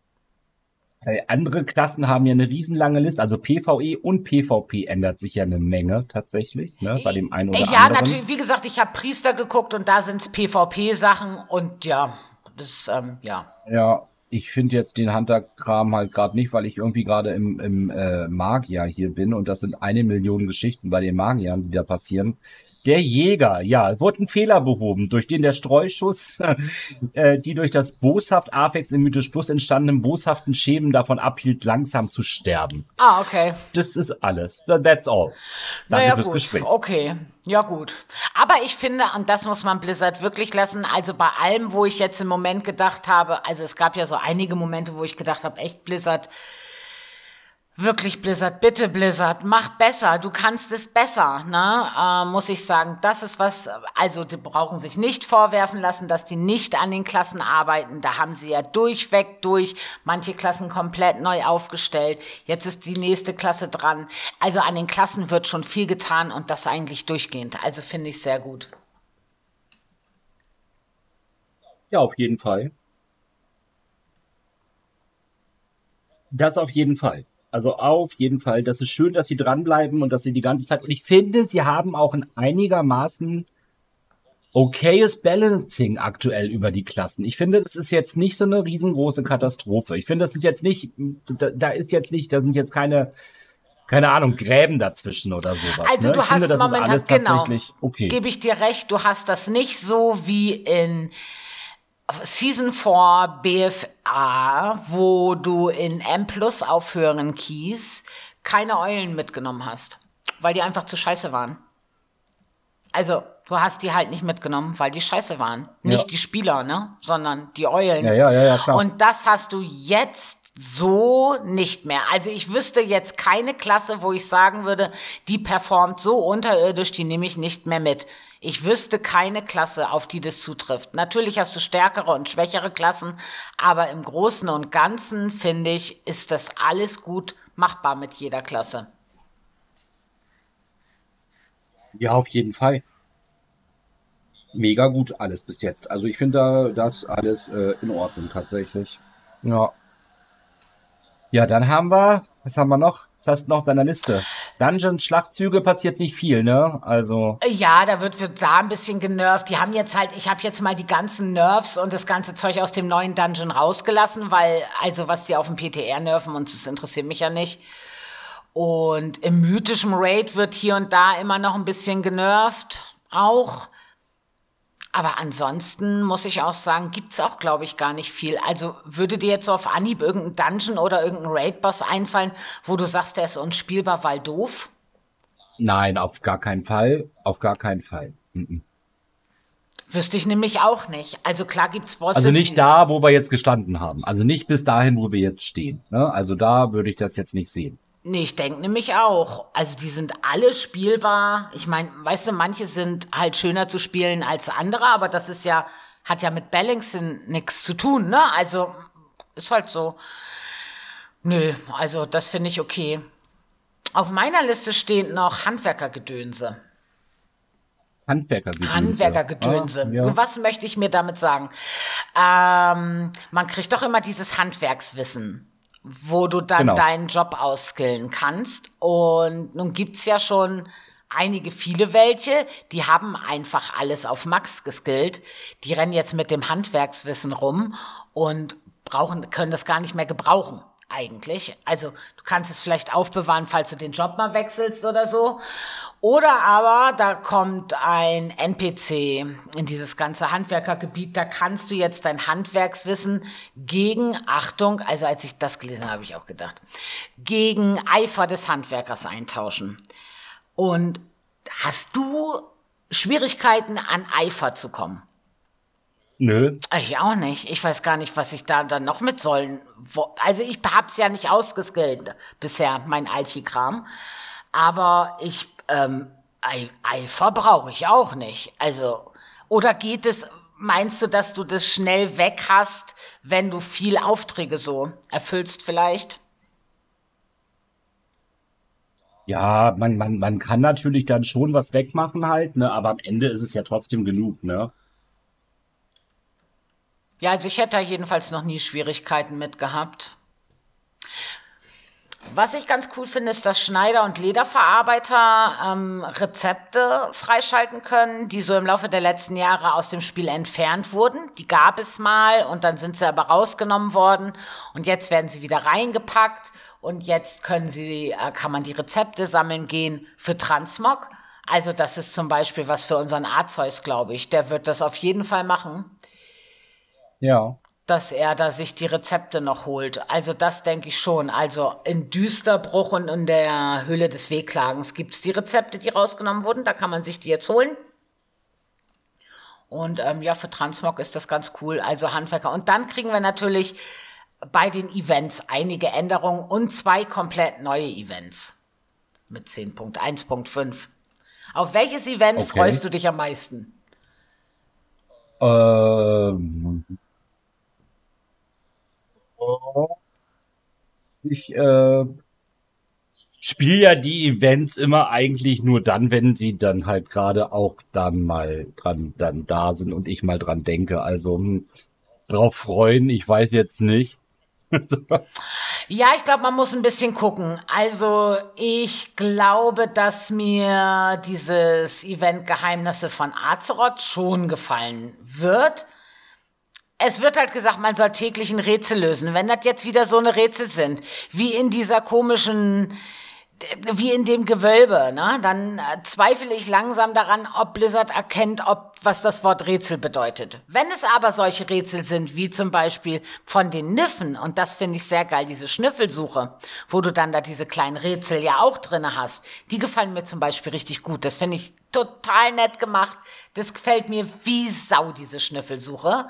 äh, andere Klassen haben ja eine riesenlange Liste, also PvE und PvP ändert sich ja eine Menge tatsächlich, ne, bei dem einen oder ja, anderen. natürlich, wie gesagt, ich habe Priester geguckt und da sind's PvP-Sachen und ja, das, ähm, ja. Ja, ich finde jetzt den Hunter-Kram halt gerade nicht, weil ich irgendwie gerade im, im äh, Magier hier bin und das sind eine Million Geschichten bei den Magiern, die da passieren. Der Jäger, ja, wurde ein Fehler behoben, durch den der Streuschuss, äh, die durch das boshaft Afex im Mythos Plus entstandenen boshaften Schemen davon abhielt, langsam zu sterben. Ah, okay. Das ist alles. That's all. Danke naja, fürs gut. Gespräch. Okay, ja gut. Aber ich finde, und das muss man Blizzard wirklich lassen, also bei allem, wo ich jetzt im Moment gedacht habe, also es gab ja so einige Momente, wo ich gedacht habe, echt Blizzard, wirklich Blizzard, bitte Blizzard, mach besser, du kannst es besser, ne? Äh, muss ich sagen, das ist was, also die brauchen sich nicht vorwerfen lassen, dass die nicht an den Klassen arbeiten. Da haben sie ja durchweg durch manche Klassen komplett neu aufgestellt. Jetzt ist die nächste Klasse dran. Also an den Klassen wird schon viel getan und das eigentlich durchgehend. Also finde ich sehr gut. Ja, auf jeden Fall. Das auf jeden Fall. Also auf jeden Fall. Das ist schön, dass sie dranbleiben und dass sie die ganze Zeit. Und ich finde, sie haben auch ein einigermaßen okayes Balancing aktuell über die Klassen. Ich finde, das ist jetzt nicht so eine riesengroße Katastrophe. Ich finde, das sind jetzt nicht, da, da ist jetzt nicht, da sind jetzt keine, keine Ahnung, Gräben dazwischen oder sowas. Also ne? du ich finde, hast das momentan, ist alles genau, tatsächlich okay. gebe ich dir recht, du hast das nicht so wie in Season 4 BFA, wo du in M Plus auf höheren Keys keine Eulen mitgenommen hast, weil die einfach zu scheiße waren. Also, du hast die halt nicht mitgenommen, weil die scheiße waren. Nicht Ja. die Spieler, ne? Sondern die Eulen. Ja, ja, ja, ja, klar. Und das hast du jetzt so nicht mehr. Also ich wüsste jetzt keine Klasse, wo ich sagen würde, die performt so unterirdisch, die nehme ich nicht mehr mit. Ich wüsste keine Klasse, auf die das zutrifft. Natürlich hast du stärkere und schwächere Klassen, aber im Großen und Ganzen, finde ich, ist das alles gut machbar mit jeder Klasse. Ja, auf jeden Fall. Mega gut alles bis jetzt. Also ich finde das alles äh, in Ordnung tatsächlich. Ja. Ja, dann haben wir, was haben wir noch? Was hast du noch auf deiner Liste? Dungeon-Schlachtzüge passiert nicht viel, ne? Also. Ja, da wird, wird da ein bisschen genervt. Die haben jetzt halt, ich habe jetzt mal die ganzen Nerfs und das ganze Zeug aus dem neuen Dungeon rausgelassen, weil, also was die auf dem PTR nerven und das interessiert mich ja nicht. Und im mythischen Raid wird hier und da immer noch ein bisschen genervt. Auch. Aber ansonsten muss ich auch sagen, gibt's auch, glaube ich, gar nicht viel. Also würde dir jetzt so auf Anhieb irgendein Dungeon oder irgendein Raid-Boss einfallen, wo du sagst, der ist unspielbar, weil doof? Nein, auf gar keinen Fall. Auf gar keinen Fall. Mhm. Wüsste ich nämlich auch nicht. Also klar gibt's Bosse. Also nicht da, wo wir jetzt gestanden haben. Also nicht bis dahin, wo wir jetzt stehen. Ne? Also da würde ich das jetzt nicht sehen. Nee, ich denke nämlich auch. Also die sind alle spielbar. Ich meine, weißt du, manche sind halt schöner zu spielen als andere, aber das ist ja, hat ja mit Balancing nichts zu tun, ne? Also ist halt so. Nö, also das finde ich okay. Auf meiner Liste steht noch Handwerkergedönse. Handwerkergedönse. Handwerkergedönse. Ah, ja. Was möchte ich mir damit sagen? Ähm, man kriegt doch immer dieses Handwerkswissen wo du dann genau. deinen Job ausskillen kannst. Und nun gibt's ja schon einige, viele welche, die haben einfach alles auf Max geskillt. Die rennen jetzt mit dem Handwerkswissen rum und brauchen, können das gar nicht mehr gebrauchen eigentlich. Also du kannst es vielleicht aufbewahren, falls du den Job mal wechselst oder so. Oder aber da kommt ein NPC in dieses ganze Handwerkergebiet, da kannst du jetzt dein Handwerkswissen gegen, Achtung, also als ich das gelesen habe, habe ich auch gedacht, gegen Eifer des Handwerkers eintauschen. Und hast du Schwierigkeiten an Eifer zu kommen? Nö. Ich auch nicht. Ich weiß gar nicht, was ich da dann noch mit sollen. Also ich hab's ja nicht ausgeskillt bisher, mein Alchi-Kram. Aber ich, ähm, Eifer brauche ich auch nicht. Also, oder geht es, meinst du, dass du das schnell weg hast, wenn du viel Aufträge so erfüllst vielleicht? Ja, man, man, man kann natürlich dann schon was wegmachen halt, ne, aber am Ende ist es ja trotzdem genug, ne? Ja, also ich hätte da jedenfalls noch nie Schwierigkeiten mit gehabt. Was ich ganz cool finde, ist, dass Schneider und Lederverarbeiter ähm, Rezepte freischalten können, die so im Laufe der letzten Jahre aus dem Spiel entfernt wurden. Die gab es mal und dann sind sie aber rausgenommen worden und jetzt werden sie wieder reingepackt und jetzt können sie, äh, kann man die Rezepte sammeln gehen für Transmog. Also das ist zum Beispiel was für unseren Arzeus, glaube ich. Der wird das auf jeden Fall machen. Ja. Dass er da sich die Rezepte noch holt. Also das denke ich schon. Also in Düsterbruch und in der Höhle des Wehklagens gibt es die Rezepte, die rausgenommen wurden. Da kann man sich die jetzt holen. Und ähm, ja, für Transmog ist das ganz cool. Also Handwerker. Und dann kriegen wir natürlich bei den Events einige Änderungen und zwei komplett neue Events. Mit 10.1.5. Auf welches Event okay. freust du dich am meisten? Ähm, ich äh, spiele ja die Events immer eigentlich nur dann, wenn sie dann halt gerade auch dann mal dran dann da sind und ich mal dran denke. Also hm, drauf freuen, ich weiß jetzt nicht. ja, ich glaube, man muss ein bisschen gucken. Also ich glaube, dass mir dieses Event Geheimnisse von Azeroth schon gefallen wird es wird halt gesagt, man soll täglich ein Rätsel lösen. Wenn das jetzt wieder so eine Rätsel sind, wie in dieser komischen, wie in dem Gewölbe, ne, dann äh, zweifle ich langsam daran, ob Blizzard erkennt, ob was das Wort Rätsel bedeutet. Wenn es aber solche Rätsel sind, wie zum Beispiel von den Niffen, und das finde ich sehr geil, diese Schnüffelsuche, wo du dann da diese kleinen Rätsel ja auch drinne hast, die gefallen mir zum Beispiel richtig gut. Das finde ich total nett gemacht. Das gefällt mir wie Sau, diese Schnüffelsuche.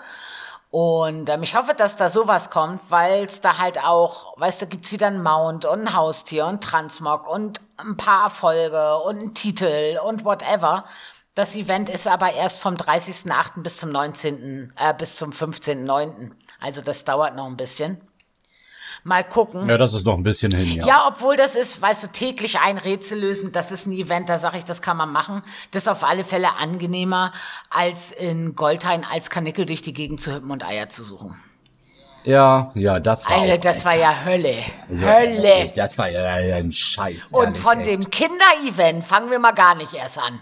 Und ähm, ich hoffe, dass da sowas kommt, weil es da halt auch, weißt du, gibt's wieder ein Mount und ein Haustier und Transmog und ein paar Erfolge und einen Titel und whatever. Das Event ist aber erst vom 30.08. bis zum 19., äh, bis zum 15.09. Also das dauert noch ein bisschen. Mal gucken. Ja, das ist noch ein bisschen hin, ja. Ja, obwohl das ist, weißt du, täglich ein Rätsel lösen, das ist ein Event, da sage ich, das kann man machen. Das ist auf alle Fälle angenehmer, als in Goldhain als Kanickel durch die Gegend zu hüppen und Eier zu suchen. Ja, ja, das war. Alter, auch, das war ja Hölle. Ja, Hölle. Das war ja ein Scheiß. Und ehrlich, von echt. dem Kinder-Event fangen wir mal gar nicht erst an.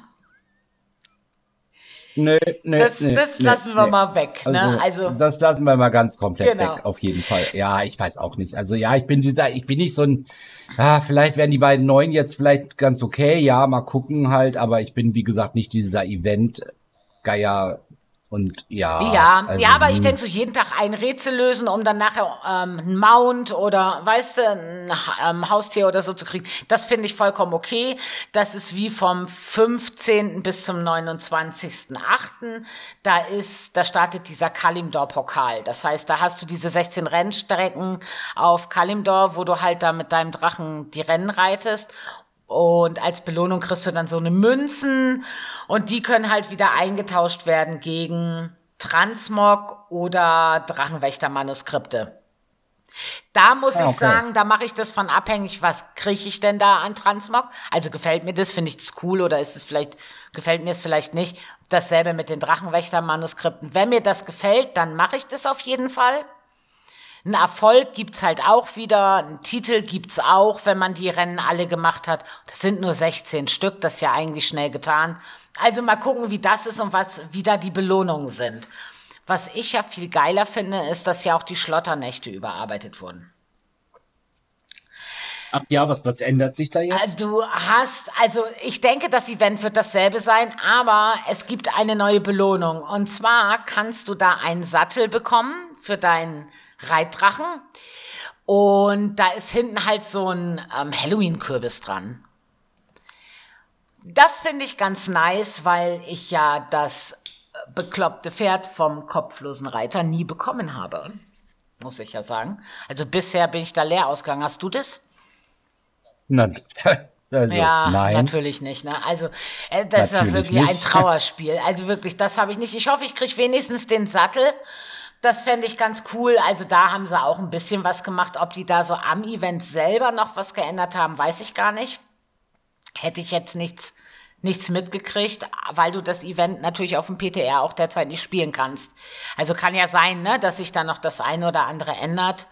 Nee, nee, Das, nee, das lassen wir mal weg. Ne? Also, das lassen wir mal ganz komplett Genau. weg, auf jeden Fall. Ja, ich weiß auch nicht. Also ja, ich bin dieser, ich bin nicht so ein, ah, vielleicht werden die beiden Neuen jetzt vielleicht ganz okay, ja, mal gucken halt, aber ich bin, wie gesagt, nicht dieser Event-Geier und ja. Ja, also, ja, aber ich hm. denke so jeden Tag ein Rätsel lösen, um dann nachher ähm, ein Mount oder, weißt du, ein ähm, Haustier oder so zu kriegen. Das finde ich vollkommen okay. Das ist wie vom 15. bis zum 29.8. Da ist, da startet dieser Kalimdor-Pokal. Das heißt, da hast du diese 16 Rennstrecken auf Kalimdor, wo du halt da mit deinem Drachen die Rennen reitest. Und als Belohnung kriegst du dann so eine Münzen und die können halt wieder eingetauscht werden gegen Transmog oder Drachenwächter-Manuskripte. Da muss Ah, ich okay. sagen, da mache ich das von abhängig, was kriege ich denn da an Transmog? Also gefällt mir das, finde ich das cool oder ist es vielleicht, gefällt mir es vielleicht nicht. Dasselbe mit den Drachenwächter-Manuskripten. Wenn mir das gefällt, dann mache ich das auf jeden Fall. Ein Erfolg gibt's halt auch wieder, einen Titel gibt's auch, wenn man die Rennen alle gemacht hat. Das sind nur 16 Stück, das ist ja eigentlich schnell getan. Also mal gucken, wie das ist und was wieder die Belohnungen sind. Was ich ja viel geiler finde, ist, dass ja auch die Schlotternächte überarbeitet wurden. Ach ja, was, was ändert sich da jetzt? Also Du hast, also ich denke, das Event wird dasselbe sein, aber es gibt eine neue Belohnung. Und zwar kannst du da einen Sattel bekommen für deinen Reitdrachen. Und da ist hinten halt so ein ähm, Halloween-Kürbis dran. Das finde ich ganz nice, weil ich ja das äh, bekloppte Pferd vom kopflosen Reiter nie bekommen habe. Muss ich ja sagen. Also bisher bin ich da leer ausgegangen. Hast du das? Na, also, Ja, nein. natürlich nicht. Ne? Also äh, das ist ja Natürlich wirklich ein nicht. Trauerspiel. Also wirklich, das habe ich nicht. Ich hoffe, ich kriege wenigstens den Sattel. Das fände ich ganz cool. Also da haben sie auch ein bisschen was gemacht. Ob die da so am Event selber noch was geändert haben, weiß ich gar nicht. Hätte ich jetzt nichts, nichts mitgekriegt, weil du das Event natürlich auf dem PTR auch derzeit nicht spielen kannst. Also kann ja sein, ne, dass sich da noch das eine oder andere ändert.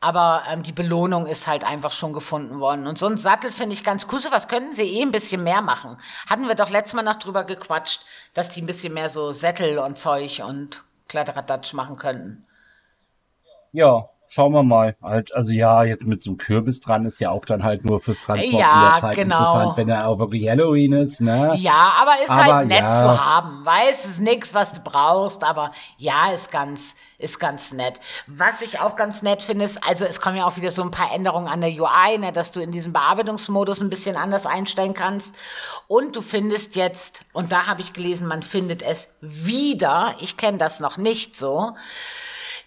Aber ähm, die Belohnung ist halt einfach schon gefunden worden. Und so ein Sattel finde ich ganz cool. So was könnten sie eh ein bisschen mehr machen. Hatten wir doch letztes Mal noch drüber gequatscht, dass die ein bisschen mehr so Sättel und Zeug und Kladderadatsch machen könnten. Ja, schauen wir mal. Halt, also ja, jetzt mit so einem Kürbis dran ist ja auch dann halt nur fürs Transporten Ja, der Zeit genau. interessant, wenn er auch wirklich Halloween ist, ne? Ja, aber ist Aber halt nett ja. zu haben. Weiß, ist nix, was du brauchst, aber ja, ist ganz, ist ganz nett. Was ich auch ganz nett finde, ist, also es kommen ja auch wieder so ein paar Änderungen an der UI, ne, dass du in diesem Bearbeitungsmodus ein bisschen anders einstellen kannst. Und du findest jetzt, und da habe ich gelesen, man findet es wieder, ich kenne das noch nicht so,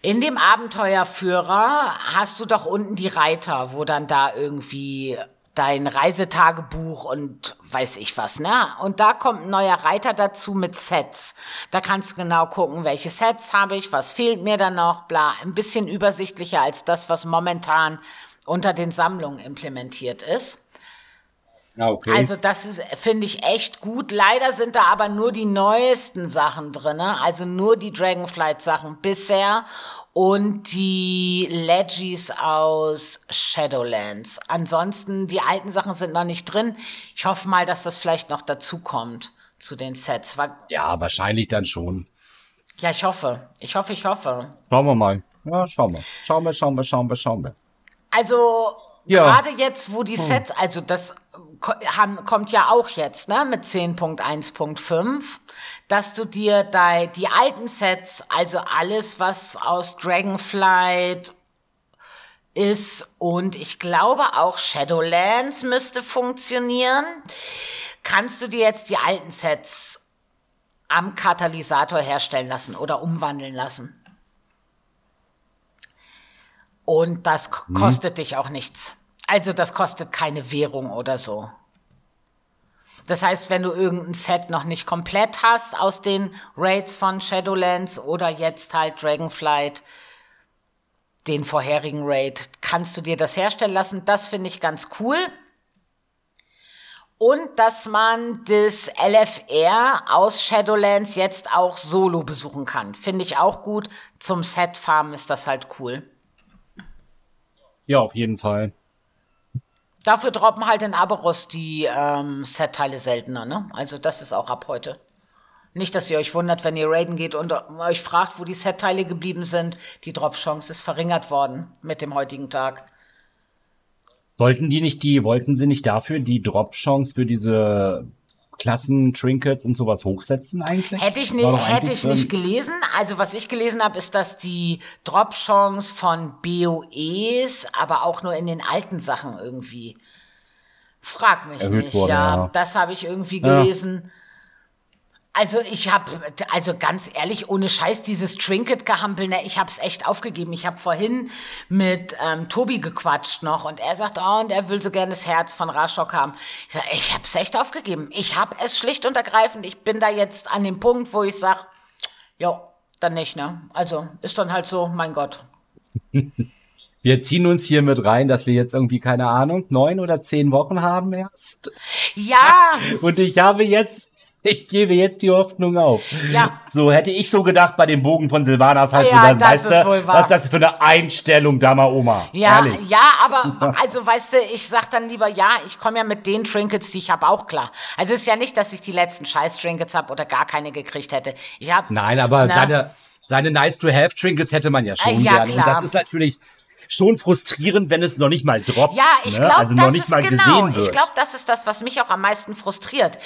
in dem Abenteuerführer hast du doch unten die Reiter, wo dann da irgendwie dein Reisetagebuch und weiß ich was, ne? Und da kommt ein neuer Reiter dazu mit Sets. Da kannst du genau gucken, welche Sets habe ich, was fehlt mir dann noch, bla. Ein bisschen übersichtlicher als das, was momentan unter den Sammlungen implementiert ist. Ja, okay. Also das finde ich echt gut. Leider sind da aber nur die neuesten Sachen drinne, also nur die Dragonflight-Sachen bisher und die Legis aus Shadowlands. Ansonsten, die alten Sachen sind noch nicht drin. Ich hoffe mal, dass das vielleicht noch dazu kommt zu den Sets. War, ja, wahrscheinlich dann schon. ja, ich hoffe. Ich hoffe, ich hoffe. Schauen wir mal. Ja, schauen wir. Schauen wir, schauen wir, schauen wir, schauen wir. Also Ja. gerade jetzt, wo die Sets, also das haben, kommt ja auch jetzt, ne, mit 10.1.5, dass du dir dei- die alten Sets, also alles, was aus Dragonflight ist und ich glaube auch Shadowlands müsste funktionieren, kannst du dir jetzt die alten Sets am Katalysator herstellen lassen oder umwandeln lassen. Und das k- kostet dich auch nichts. Also das kostet keine Währung oder so. Das heißt, wenn du irgendein Set noch nicht komplett hast aus den Raids von Shadowlands oder jetzt halt Dragonflight, den vorherigen Raid kannst du dir das herstellen lassen. Das finde ich ganz cool. Und dass man das LFR aus Shadowlands jetzt auch solo besuchen kann. Finde ich auch gut. Zum Set-Farmen ist das halt cool. Ja, auf jeden Fall. Dafür droppen halt in Aberos die ähm, Set-Teile seltener, ne? Also das ist auch ab heute. Nicht, dass ihr euch wundert, wenn ihr raiden geht und euch fragt, wo die Set-Teile geblieben sind. Die Drop-Chance ist verringert worden mit dem heutigen Tag. Wollten die nicht die, wollten sie nicht dafür die Drop-Chance für diese Klassen, Trinkets und sowas hochsetzen eigentlich? Hätte ich, nicht, hätte ich nicht gelesen. Also was ich gelesen habe, ist, dass die Drop-Chance von BOEs, aber auch nur in den alten Sachen irgendwie. Frag mich Erhöht nicht. Wurde, ja, ja, das habe ich irgendwie gelesen. Ja. Also ich habe, also ganz ehrlich, ohne Scheiß dieses Trinket-Gehampel, ne, ich habe es echt aufgegeben. Ich habe vorhin mit ähm, Tobi gequatscht noch und er sagt, oh, und er will so gerne das Herz von Rashok haben. Ich sage, ich habe es echt aufgegeben. Ich habe es schlicht und ergreifend. Ich bin da jetzt an dem Punkt, wo ich sage, ja, dann nicht, ne? Also ist dann halt so, mein Gott. Wir ziehen uns hier mit rein, dass wir jetzt irgendwie, keine Ahnung, neun oder zehn Wochen haben erst. Ja. Und ich habe jetzt ich gebe jetzt die Hoffnung auf. Ja. So hätte ich so gedacht bei dem Bogen von Silvanas halt ja, so, das weißt du, was das für eine Einstellung da mal Oma? Ja, Ehrlich. ja, aber also weißt du, ich sag dann lieber ja, ich komme ja mit den Trinkets, die ich habe, auch klar. Also ist ja nicht, dass ich die letzten Scheiß Trinkets habe oder gar keine gekriegt hätte. Ich habe Nein, aber ne, seine seine nice to have Trinkets hätte man ja schon äh, ja, gerne und das ist natürlich schon frustrierend, wenn es noch nicht mal droppt. Ja, ich glaube, ne? also das ist genau. Ich glaube, das ist das, was mich auch am meisten frustriert.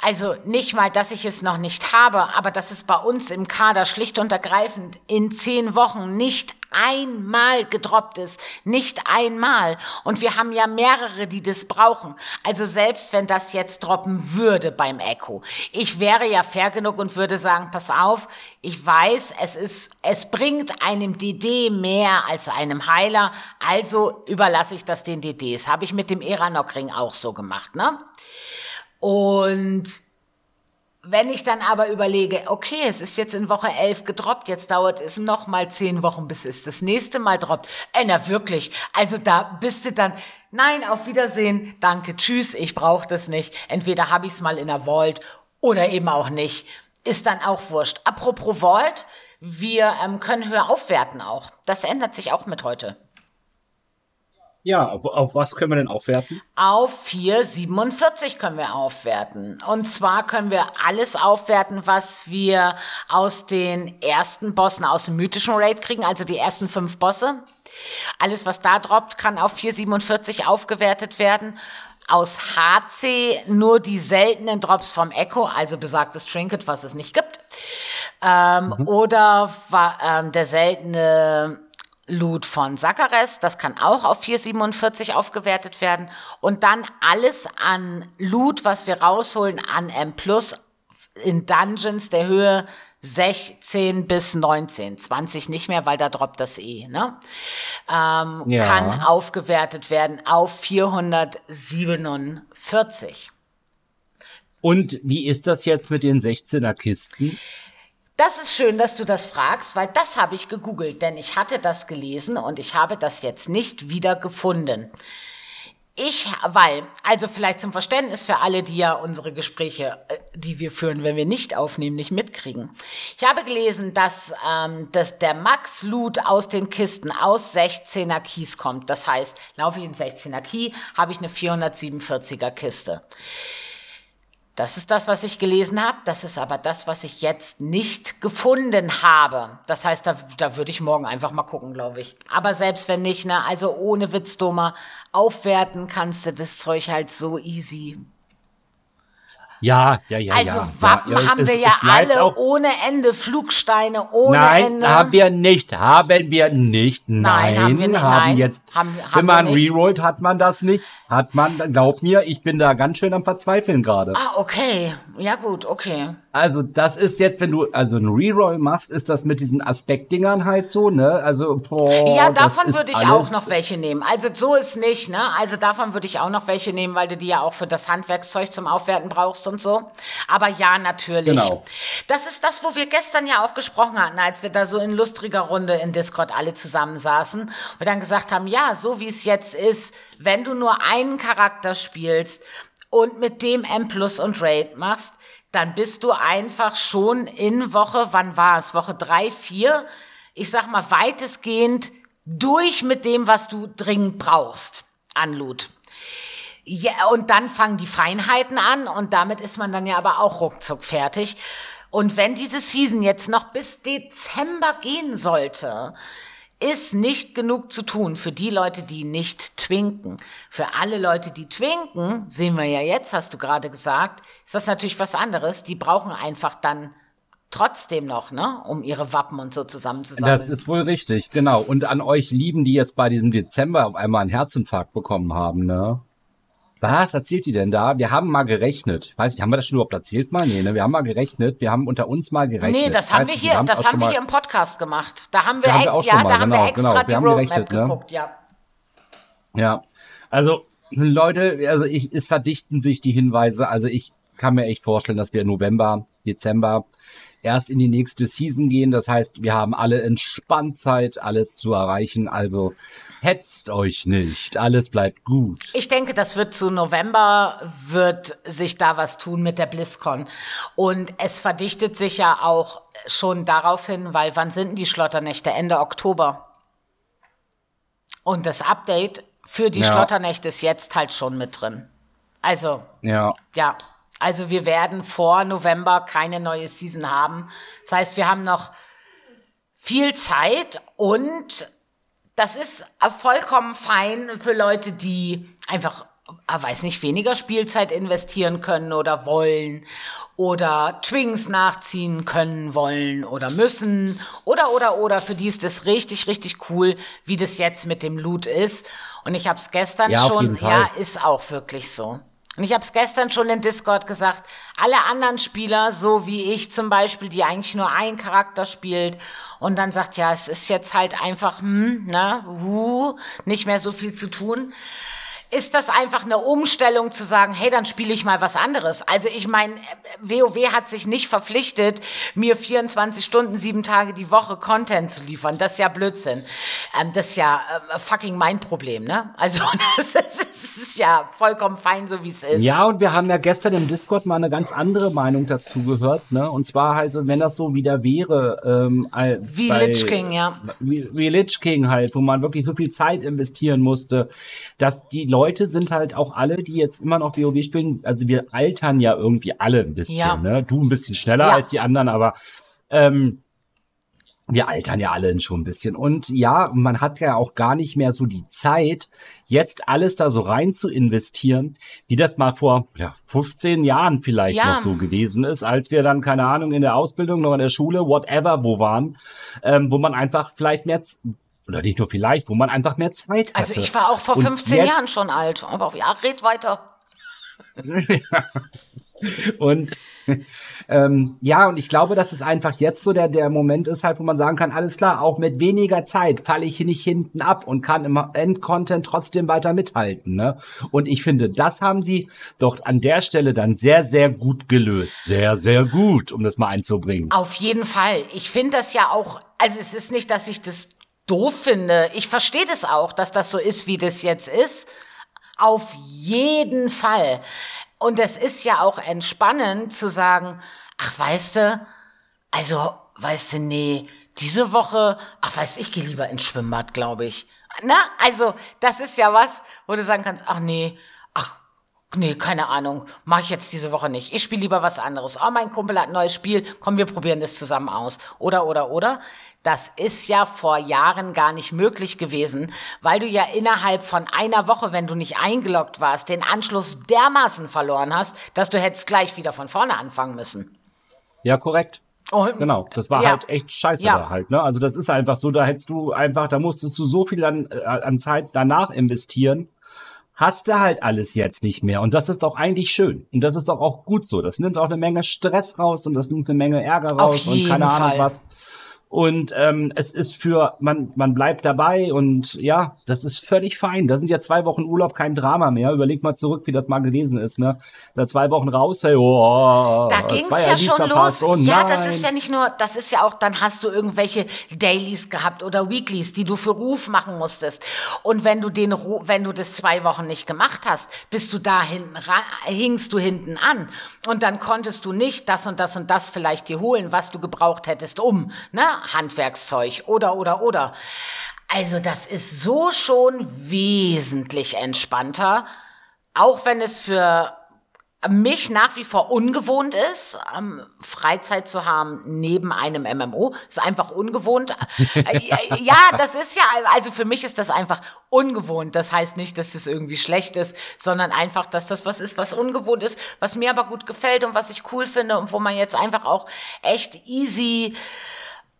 Also nicht mal, dass ich es noch nicht habe, aber dass es bei uns im Kader schlicht und ergreifend in zehn Wochen nicht einmal gedroppt ist. Nicht einmal. Und wir haben ja mehrere, die das brauchen. Also selbst wenn das jetzt droppen würde beim Echo. Ich wäre ja fair genug und würde sagen, pass auf, ich weiß, es ist, es bringt einem DD mehr als einem Heiler. Also überlasse ich das den DDs. Habe ich mit dem Eranok-Ring auch so gemacht, ne? Und wenn ich dann aber überlege, okay, es ist jetzt in Woche 11 gedroppt, jetzt dauert es noch mal zehn Wochen, bis es das nächste Mal droppt. Ey, na wirklich, also da bist du dann, nein, auf Wiedersehen, danke, tschüss, ich brauche das nicht. Entweder habe ich es mal in der Vault oder eben auch nicht. Ist dann auch wurscht. Apropos Vault, wir ähm, können höher aufwerten auch. Das ändert sich auch mit heute. Ja, auf, auf, was können wir denn aufwerten? Auf 4,47 können wir aufwerten. Und zwar können wir alles aufwerten, was wir aus den ersten Bossen aus dem mythischen Raid kriegen, also die ersten fünf Bosse. Alles, was da droppt, kann auf 4,47 aufgewertet werden. Aus HC nur die seltenen Drops vom Echo, also besagtes Trinket, was es nicht gibt. Ähm, mhm. Oder ähm, der seltene Loot von Sakares, das kann auch auf 4,47 aufgewertet werden. Und dann alles an Loot, was wir rausholen an M Plus in Dungeons der Höhe 16 bis 19, 20 nicht mehr, weil da droppt das eh, ne? Ähm, ja. Kann aufgewertet werden auf 447. Und wie ist das jetzt mit den 16er Kisten? Das ist schön, dass du das fragst, weil das habe ich gegoogelt, denn ich hatte das gelesen und ich habe das jetzt nicht wieder gefunden. Ich, weil, also vielleicht zum Verständnis für alle, die ja unsere Gespräche, äh, die wir führen, wenn wir nicht aufnehmen, nicht mitkriegen. Ich habe gelesen, dass, ähm, dass der Max-Loot aus den Kisten aus 16er Keys kommt. Das heißt, laufe ich in 16er Key, habe ich eine 447er Kiste. Das ist das, was ich gelesen habe. Das ist aber das, was ich jetzt nicht gefunden habe. Das heißt, da, da würde ich morgen einfach mal gucken, glaube ich. Aber selbst wenn nicht, ne, also ohne Witz, Doma, aufwerten kannst du das Zeug halt so easy. Ja, ja, ja. Also ja, Wappen ja, haben es, wir ja alle auch, ohne Ende, Flugsteine ohne nein, Ende. Nein, haben wir nicht, haben wir nicht. Nein, nein haben wir nicht. Haben nein, jetzt, haben, haben wenn man rerollt, hat man das nicht. Hat man, glaub mir, ich bin da ganz schön am Verzweifeln gerade. Ah, okay. Ja gut, okay. Also das ist jetzt, wenn du also ein Reroll machst, ist das mit diesen Aspektdingern halt so, ne? Also boah, ja, davon würde ich auch noch welche nehmen. Also so ist nicht, ne? Also davon würde ich auch noch welche nehmen, weil du die ja auch für das Handwerkszeug zum Aufwerten brauchst und so. Aber ja, natürlich. Genau. Das ist das, wo wir gestern ja auch gesprochen hatten, als wir da so in lustriger Runde in Discord alle zusammensaßen und dann gesagt haben, ja, so wie es jetzt ist, wenn du nur einen Charakter spielst und mit dem M Plus und Raid machst, dann bist du einfach schon in Woche, wann war es? Woche drei, vier, ich sag mal weitestgehend durch mit dem, was du dringend brauchst an Loot. Ja, und dann fangen die Feinheiten an und damit ist man dann ja aber auch ruckzuck fertig. Und wenn diese Season jetzt noch bis Dezember gehen sollte, ist nicht genug zu tun für die Leute, die nicht twinken. Für alle Leute, die twinken, sehen wir ja jetzt, hast du gerade gesagt, ist das natürlich was anderes. Die brauchen einfach dann trotzdem noch, ne, um ihre Wappen und so zusammenzusammeln. Das ist wohl richtig, genau. Und an euch Lieben, die jetzt bei diesem Dezember auf einmal einen Herzinfarkt bekommen haben, ne? Was erzählt die denn da? Wir haben mal gerechnet. Ich weiß nicht, haben wir das schon überhaupt erzählt mal? Nee, ne? Wir haben mal gerechnet. Wir haben unter uns mal gerechnet. Nee, das haben wir hier, das haben wir hier im Podcast gemacht. Da haben wir, da haben wir auch ja, da haben wir extra genau, die wir Roadmap gerechnet, ne? geguckt, ja. Ja. Also, Leute, also ich, es verdichten sich die Hinweise. Also ich kann mir echt vorstellen, dass wir November, Dezember erst in die nächste Season gehen. Das heißt, wir haben alle entspannt Zeit, alles zu erreichen. Also hetzt euch nicht, alles bleibt gut. Ich denke, das wird zu November, wird sich da was tun mit der BlizzCon. Und es verdichtet sich ja auch schon darauf hin, weil wann sind die Schlotternächte? Ende Oktober. Und das Update für die ja. Schlotternächte ist jetzt halt schon mit drin. Also, ja. ja. Also wir werden vor November keine neue Season haben. Das heißt, wir haben noch viel Zeit und das ist vollkommen fein für Leute, die einfach, ah, weiß nicht, weniger Spielzeit investieren können oder wollen oder Twings nachziehen können, wollen oder müssen oder oder oder. Für die ist das richtig richtig cool, wie das jetzt mit dem Loot ist. Und ich habe es gestern ja, schon, ja, ist auch wirklich so. Und ich habe es gestern schon in Discord gesagt, alle anderen Spieler, so wie ich zum Beispiel, die eigentlich nur einen Charakter spielt und dann sagt, ja, es ist jetzt halt einfach, hm, ne, uh, nicht mehr so viel zu tun ist das einfach eine Umstellung zu sagen, hey, dann spiele ich mal was anderes. Also ich meine, WoW hat sich nicht verpflichtet, mir 24 Stunden, sieben Tage die Woche Content zu liefern. Das ist ja Blödsinn. Ähm, das ist ja äh, fucking mein Problem, ne? Also das ist, das ist ja vollkommen fein, so wie es ist. Ja, und wir haben ja gestern im Discord mal eine ganz andere Meinung dazu gehört, ne? Und zwar halt so, wenn das so wieder wäre, ähm, wie bei, Lich King, ja. Wie, wie Lich King halt, wo man wirklich so viel Zeit investieren musste, dass die Leute Leute sind halt auch alle, die jetzt immer noch WoW spielen, also wir altern ja irgendwie alle ein bisschen, ja. ne? Du ein bisschen schneller ja. als die anderen, aber ähm, wir altern ja alle schon ein bisschen. Und ja, man hat ja auch gar nicht mehr so die Zeit, jetzt alles da so rein zu investieren, wie das mal vor ja, 15 Jahren vielleicht ja. noch so gewesen ist, als wir dann, keine Ahnung, in der Ausbildung, noch in der Schule, whatever, wo waren, ähm, wo man einfach vielleicht mehr oder nicht nur vielleicht, wo man einfach mehr Zeit hatte. Also ich war auch vor und 15 jetzt, Jahren schon alt, aber ja, red weiter. und ähm, ja, und ich glaube, dass es einfach jetzt so der, der Moment ist halt, wo man sagen kann, alles klar, auch mit weniger Zeit falle ich nicht hinten ab und kann im Endcontent trotzdem weiter mithalten. Ne? Und ich finde, das haben sie doch an der Stelle dann sehr, sehr gut gelöst. Sehr, sehr gut, um das mal einzubringen. Auf jeden Fall. Ich finde das ja auch, also es ist nicht, dass ich das doof finde. Ich verstehe das auch, dass das so ist, wie das jetzt ist. Auf jeden Fall. Und es ist ja auch entspannend zu sagen, ach, weißt du, also, weißt du, nee, diese Woche, ach, weißt ich gehe lieber ins Schwimmbad, glaube ich. Na, also, das ist ja was, wo du sagen kannst, ach nee, nee, keine Ahnung, mache ich jetzt diese Woche nicht. Ich spiele lieber was anderes. Oh, mein Kumpel hat ein neues Spiel, komm, wir probieren das zusammen aus. Oder, oder, oder. Das ist ja vor Jahren gar nicht möglich gewesen, weil du ja innerhalb von einer Woche, wenn du nicht eingeloggt warst, den Anschluss dermaßen verloren hast, dass du hättest gleich wieder von vorne anfangen müssen. Ja, korrekt. Und, genau, das war ja. halt echt scheiße ja. da halt, ne? Also das ist einfach so, da hättest du einfach, da musstest du so viel an, äh, an Zeit danach investieren, hast du halt alles jetzt nicht mehr. Und das ist doch eigentlich schön. Und das ist doch auch gut so. Das nimmt auch eine Menge Stress raus und das nimmt eine Menge Ärger raus und keine Fall. Ahnung was. Und ähm, es ist für, man, man bleibt dabei und ja, das ist völlig fein. Da sind ja zwei Wochen Urlaub kein Drama mehr. Überleg mal zurück, wie das mal gewesen ist, ne? Da zwei Wochen raus, hey, oh, Da ging's ja schon los. Oh, ja, das ist ja nicht nur, das ist ja auch, dann hast du irgendwelche Dailies gehabt oder Weeklies, die du für Ruf machen musstest. Und wenn du den, wenn du das zwei Wochen nicht gemacht hast, bist du da hinten, hingst du hinten an. Und dann konntest du nicht das und das und das vielleicht dir holen, was du gebraucht hättest, um, ne? Handwerkszeug oder, oder, oder. Also das ist so schon wesentlich entspannter, auch wenn es für mich nach wie vor ungewohnt ist, ähm, Freizeit zu haben neben einem MMO. Ist einfach ungewohnt. Äh, ja, das ist ja, also für mich ist das einfach ungewohnt. Das heißt nicht, dass es irgendwie schlecht ist, sondern einfach, dass das was ist, was ungewohnt ist, was mir aber gut gefällt und was ich cool finde und wo man jetzt einfach auch echt easy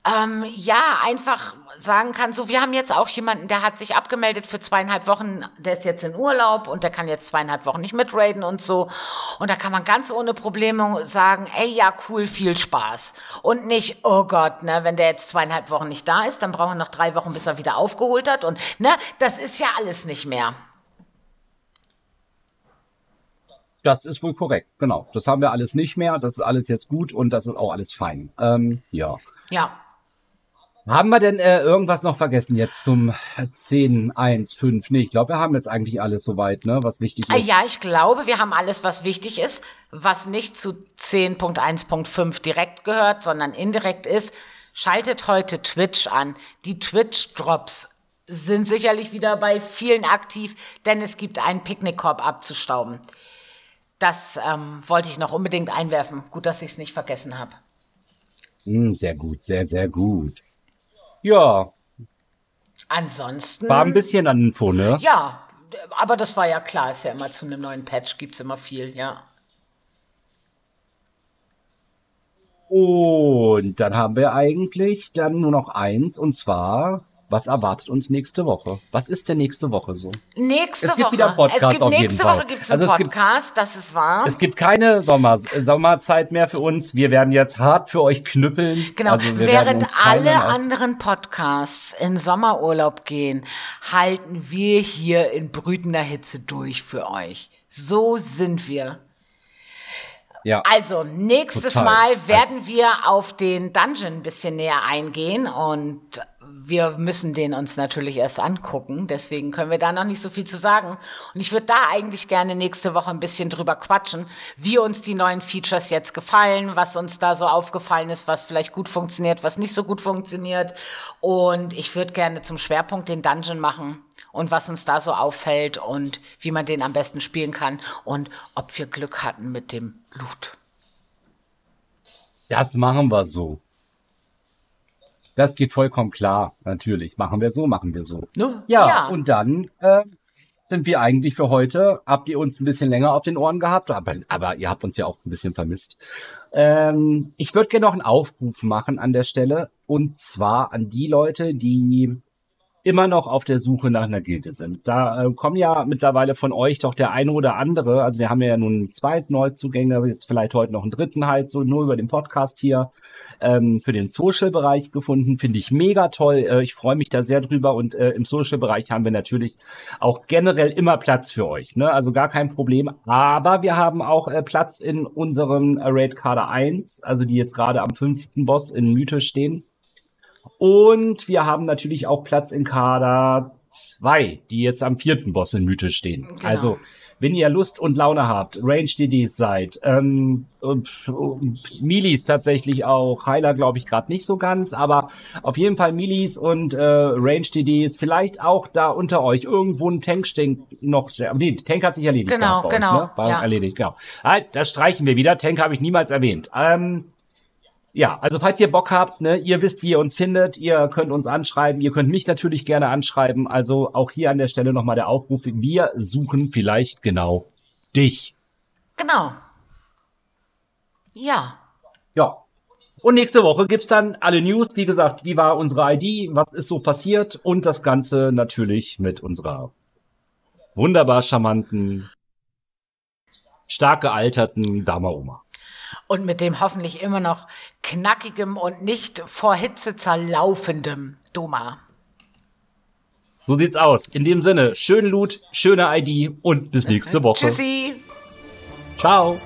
ähm, ja, einfach sagen kann, so, wir haben jetzt auch jemanden, der hat sich abgemeldet für zweieinhalb Wochen, der ist jetzt in Urlaub und der kann jetzt zweieinhalb Wochen nicht mitraiden und so. Und da kann man ganz ohne Probleme sagen, ey, ja, cool, viel Spaß. Und nicht, oh Gott, ne, wenn der jetzt zweieinhalb Wochen nicht da ist, dann brauchen wir noch drei Wochen, bis er wieder aufgeholt hat. Und, ne, das ist ja alles nicht mehr. Das ist wohl korrekt, genau. Das haben wir alles nicht mehr. Das ist alles jetzt gut und das ist auch alles fein. Ähm, ja. Ja. Haben wir denn äh, irgendwas noch vergessen jetzt zum 10, 1, 5? Nee, ich glaube, wir haben jetzt eigentlich alles soweit, ne, was wichtig ah, ist. Ja, ich glaube, wir haben alles, was wichtig ist, was nicht zu 10.1.5 direkt gehört, sondern indirekt ist. Schaltet heute Twitch an. Die Twitch-Drops sind sicherlich wieder bei vielen aktiv, denn es gibt einen Picknickkorb abzustauben. Das ähm, wollte ich noch unbedingt einwerfen. Gut, dass ich es nicht vergessen habe. Mm, sehr gut, sehr, sehr gut. Ja. Ansonsten. War ein bisschen an Info, ne? Ja, aber das war ja klar, ist ja immer zu einem neuen Patch, gibt es immer viel, ja. Und dann haben wir eigentlich dann nur noch eins, und zwar was erwartet uns nächste Woche? Was ist denn nächste Woche so? Nächste Woche. Es gibt Woche. wieder einen Podcast es gibt auf nächste Woche gibt es einen also Podcast, gibt, das ist wahr. Es gibt keine Sommer, Sommerzeit mehr für uns. Wir werden jetzt hart für euch knüppeln. Genau. Also Während alle anderen Podcasts in Sommerurlaub gehen, halten wir hier in brütender Hitze durch für euch. So sind wir. Ja. Also, nächstes Total. Mal werden also, wir auf den Dungeon ein bisschen näher eingehen und wir müssen den uns natürlich erst angucken, deswegen können wir da noch nicht so viel zu sagen. Und ich würde da eigentlich gerne nächste Woche ein bisschen drüber quatschen, wie uns die neuen Features jetzt gefallen, was uns da so aufgefallen ist, was vielleicht gut funktioniert, was nicht so gut funktioniert. Und ich würde gerne zum Schwerpunkt den Dungeon machen und was uns da so auffällt und wie man den am besten spielen kann und ob wir Glück hatten mit dem Loot. Das machen wir so. Das geht vollkommen klar, natürlich. Machen wir so, machen wir so. Ne? Ja, ja, und dann äh, sind wir eigentlich für heute. Habt ihr uns ein bisschen länger auf den Ohren gehabt, aber, aber ihr habt uns ja auch ein bisschen vermisst. Ähm, ich würde gerne noch einen Aufruf machen an der Stelle. Und zwar an die Leute, die immer noch auf der Suche nach einer Gilde sind. Da äh, kommen ja mittlerweile von euch doch der eine oder andere, also wir haben ja nun einen zweiten Neuzugänge, jetzt vielleicht heute noch einen dritten halt, so nur über den Podcast hier, ähm, für den Social-Bereich gefunden. Finde ich mega toll. Äh, ich freue mich da sehr drüber und äh, im Social-Bereich haben wir natürlich auch generell immer Platz für euch. Ne? Also gar kein Problem. Aber wir haben auch äh, Platz in unserem Raid Kader 1, also die jetzt gerade am fünften Boss in Mythos stehen. Und wir haben natürlich auch Platz in Kader 2, die jetzt am vierten Boss in Mythe stehen. Genau. Also, wenn ihr Lust und Laune habt, Range-DDs seid, ähm, Milis tatsächlich auch, Heiler glaube ich gerade nicht so ganz, aber auf jeden Fall Milis und äh, Range-DDs, vielleicht auch da unter euch irgendwo ein Tank steht noch, nee, Tank hat sich erledigt. Genau, genau. Euch, ne? War ja. erledigt, genau. Halt, das streichen wir wieder, Tank habe ich niemals erwähnt. Ähm, ja, also falls ihr Bock habt, ne, ihr wisst, wie ihr uns findet, ihr könnt uns anschreiben, ihr könnt mich natürlich gerne anschreiben. Also auch hier an der Stelle nochmal der Aufruf, wir suchen vielleicht genau dich. Genau. Ja. Ja. Und nächste Woche gibt's dann alle News. Wie gesagt, wie war unsere ID, was ist so passiert und das Ganze natürlich mit unserer wunderbar charmanten, stark gealterten Dama Oma. Und mit dem hoffentlich immer noch knackigem und nicht vor Hitze zerlaufendem Doma. So sieht's aus. In dem Sinne, schönen Loot, schöne ID und bis nächste Woche. Tschüssi. Ciao.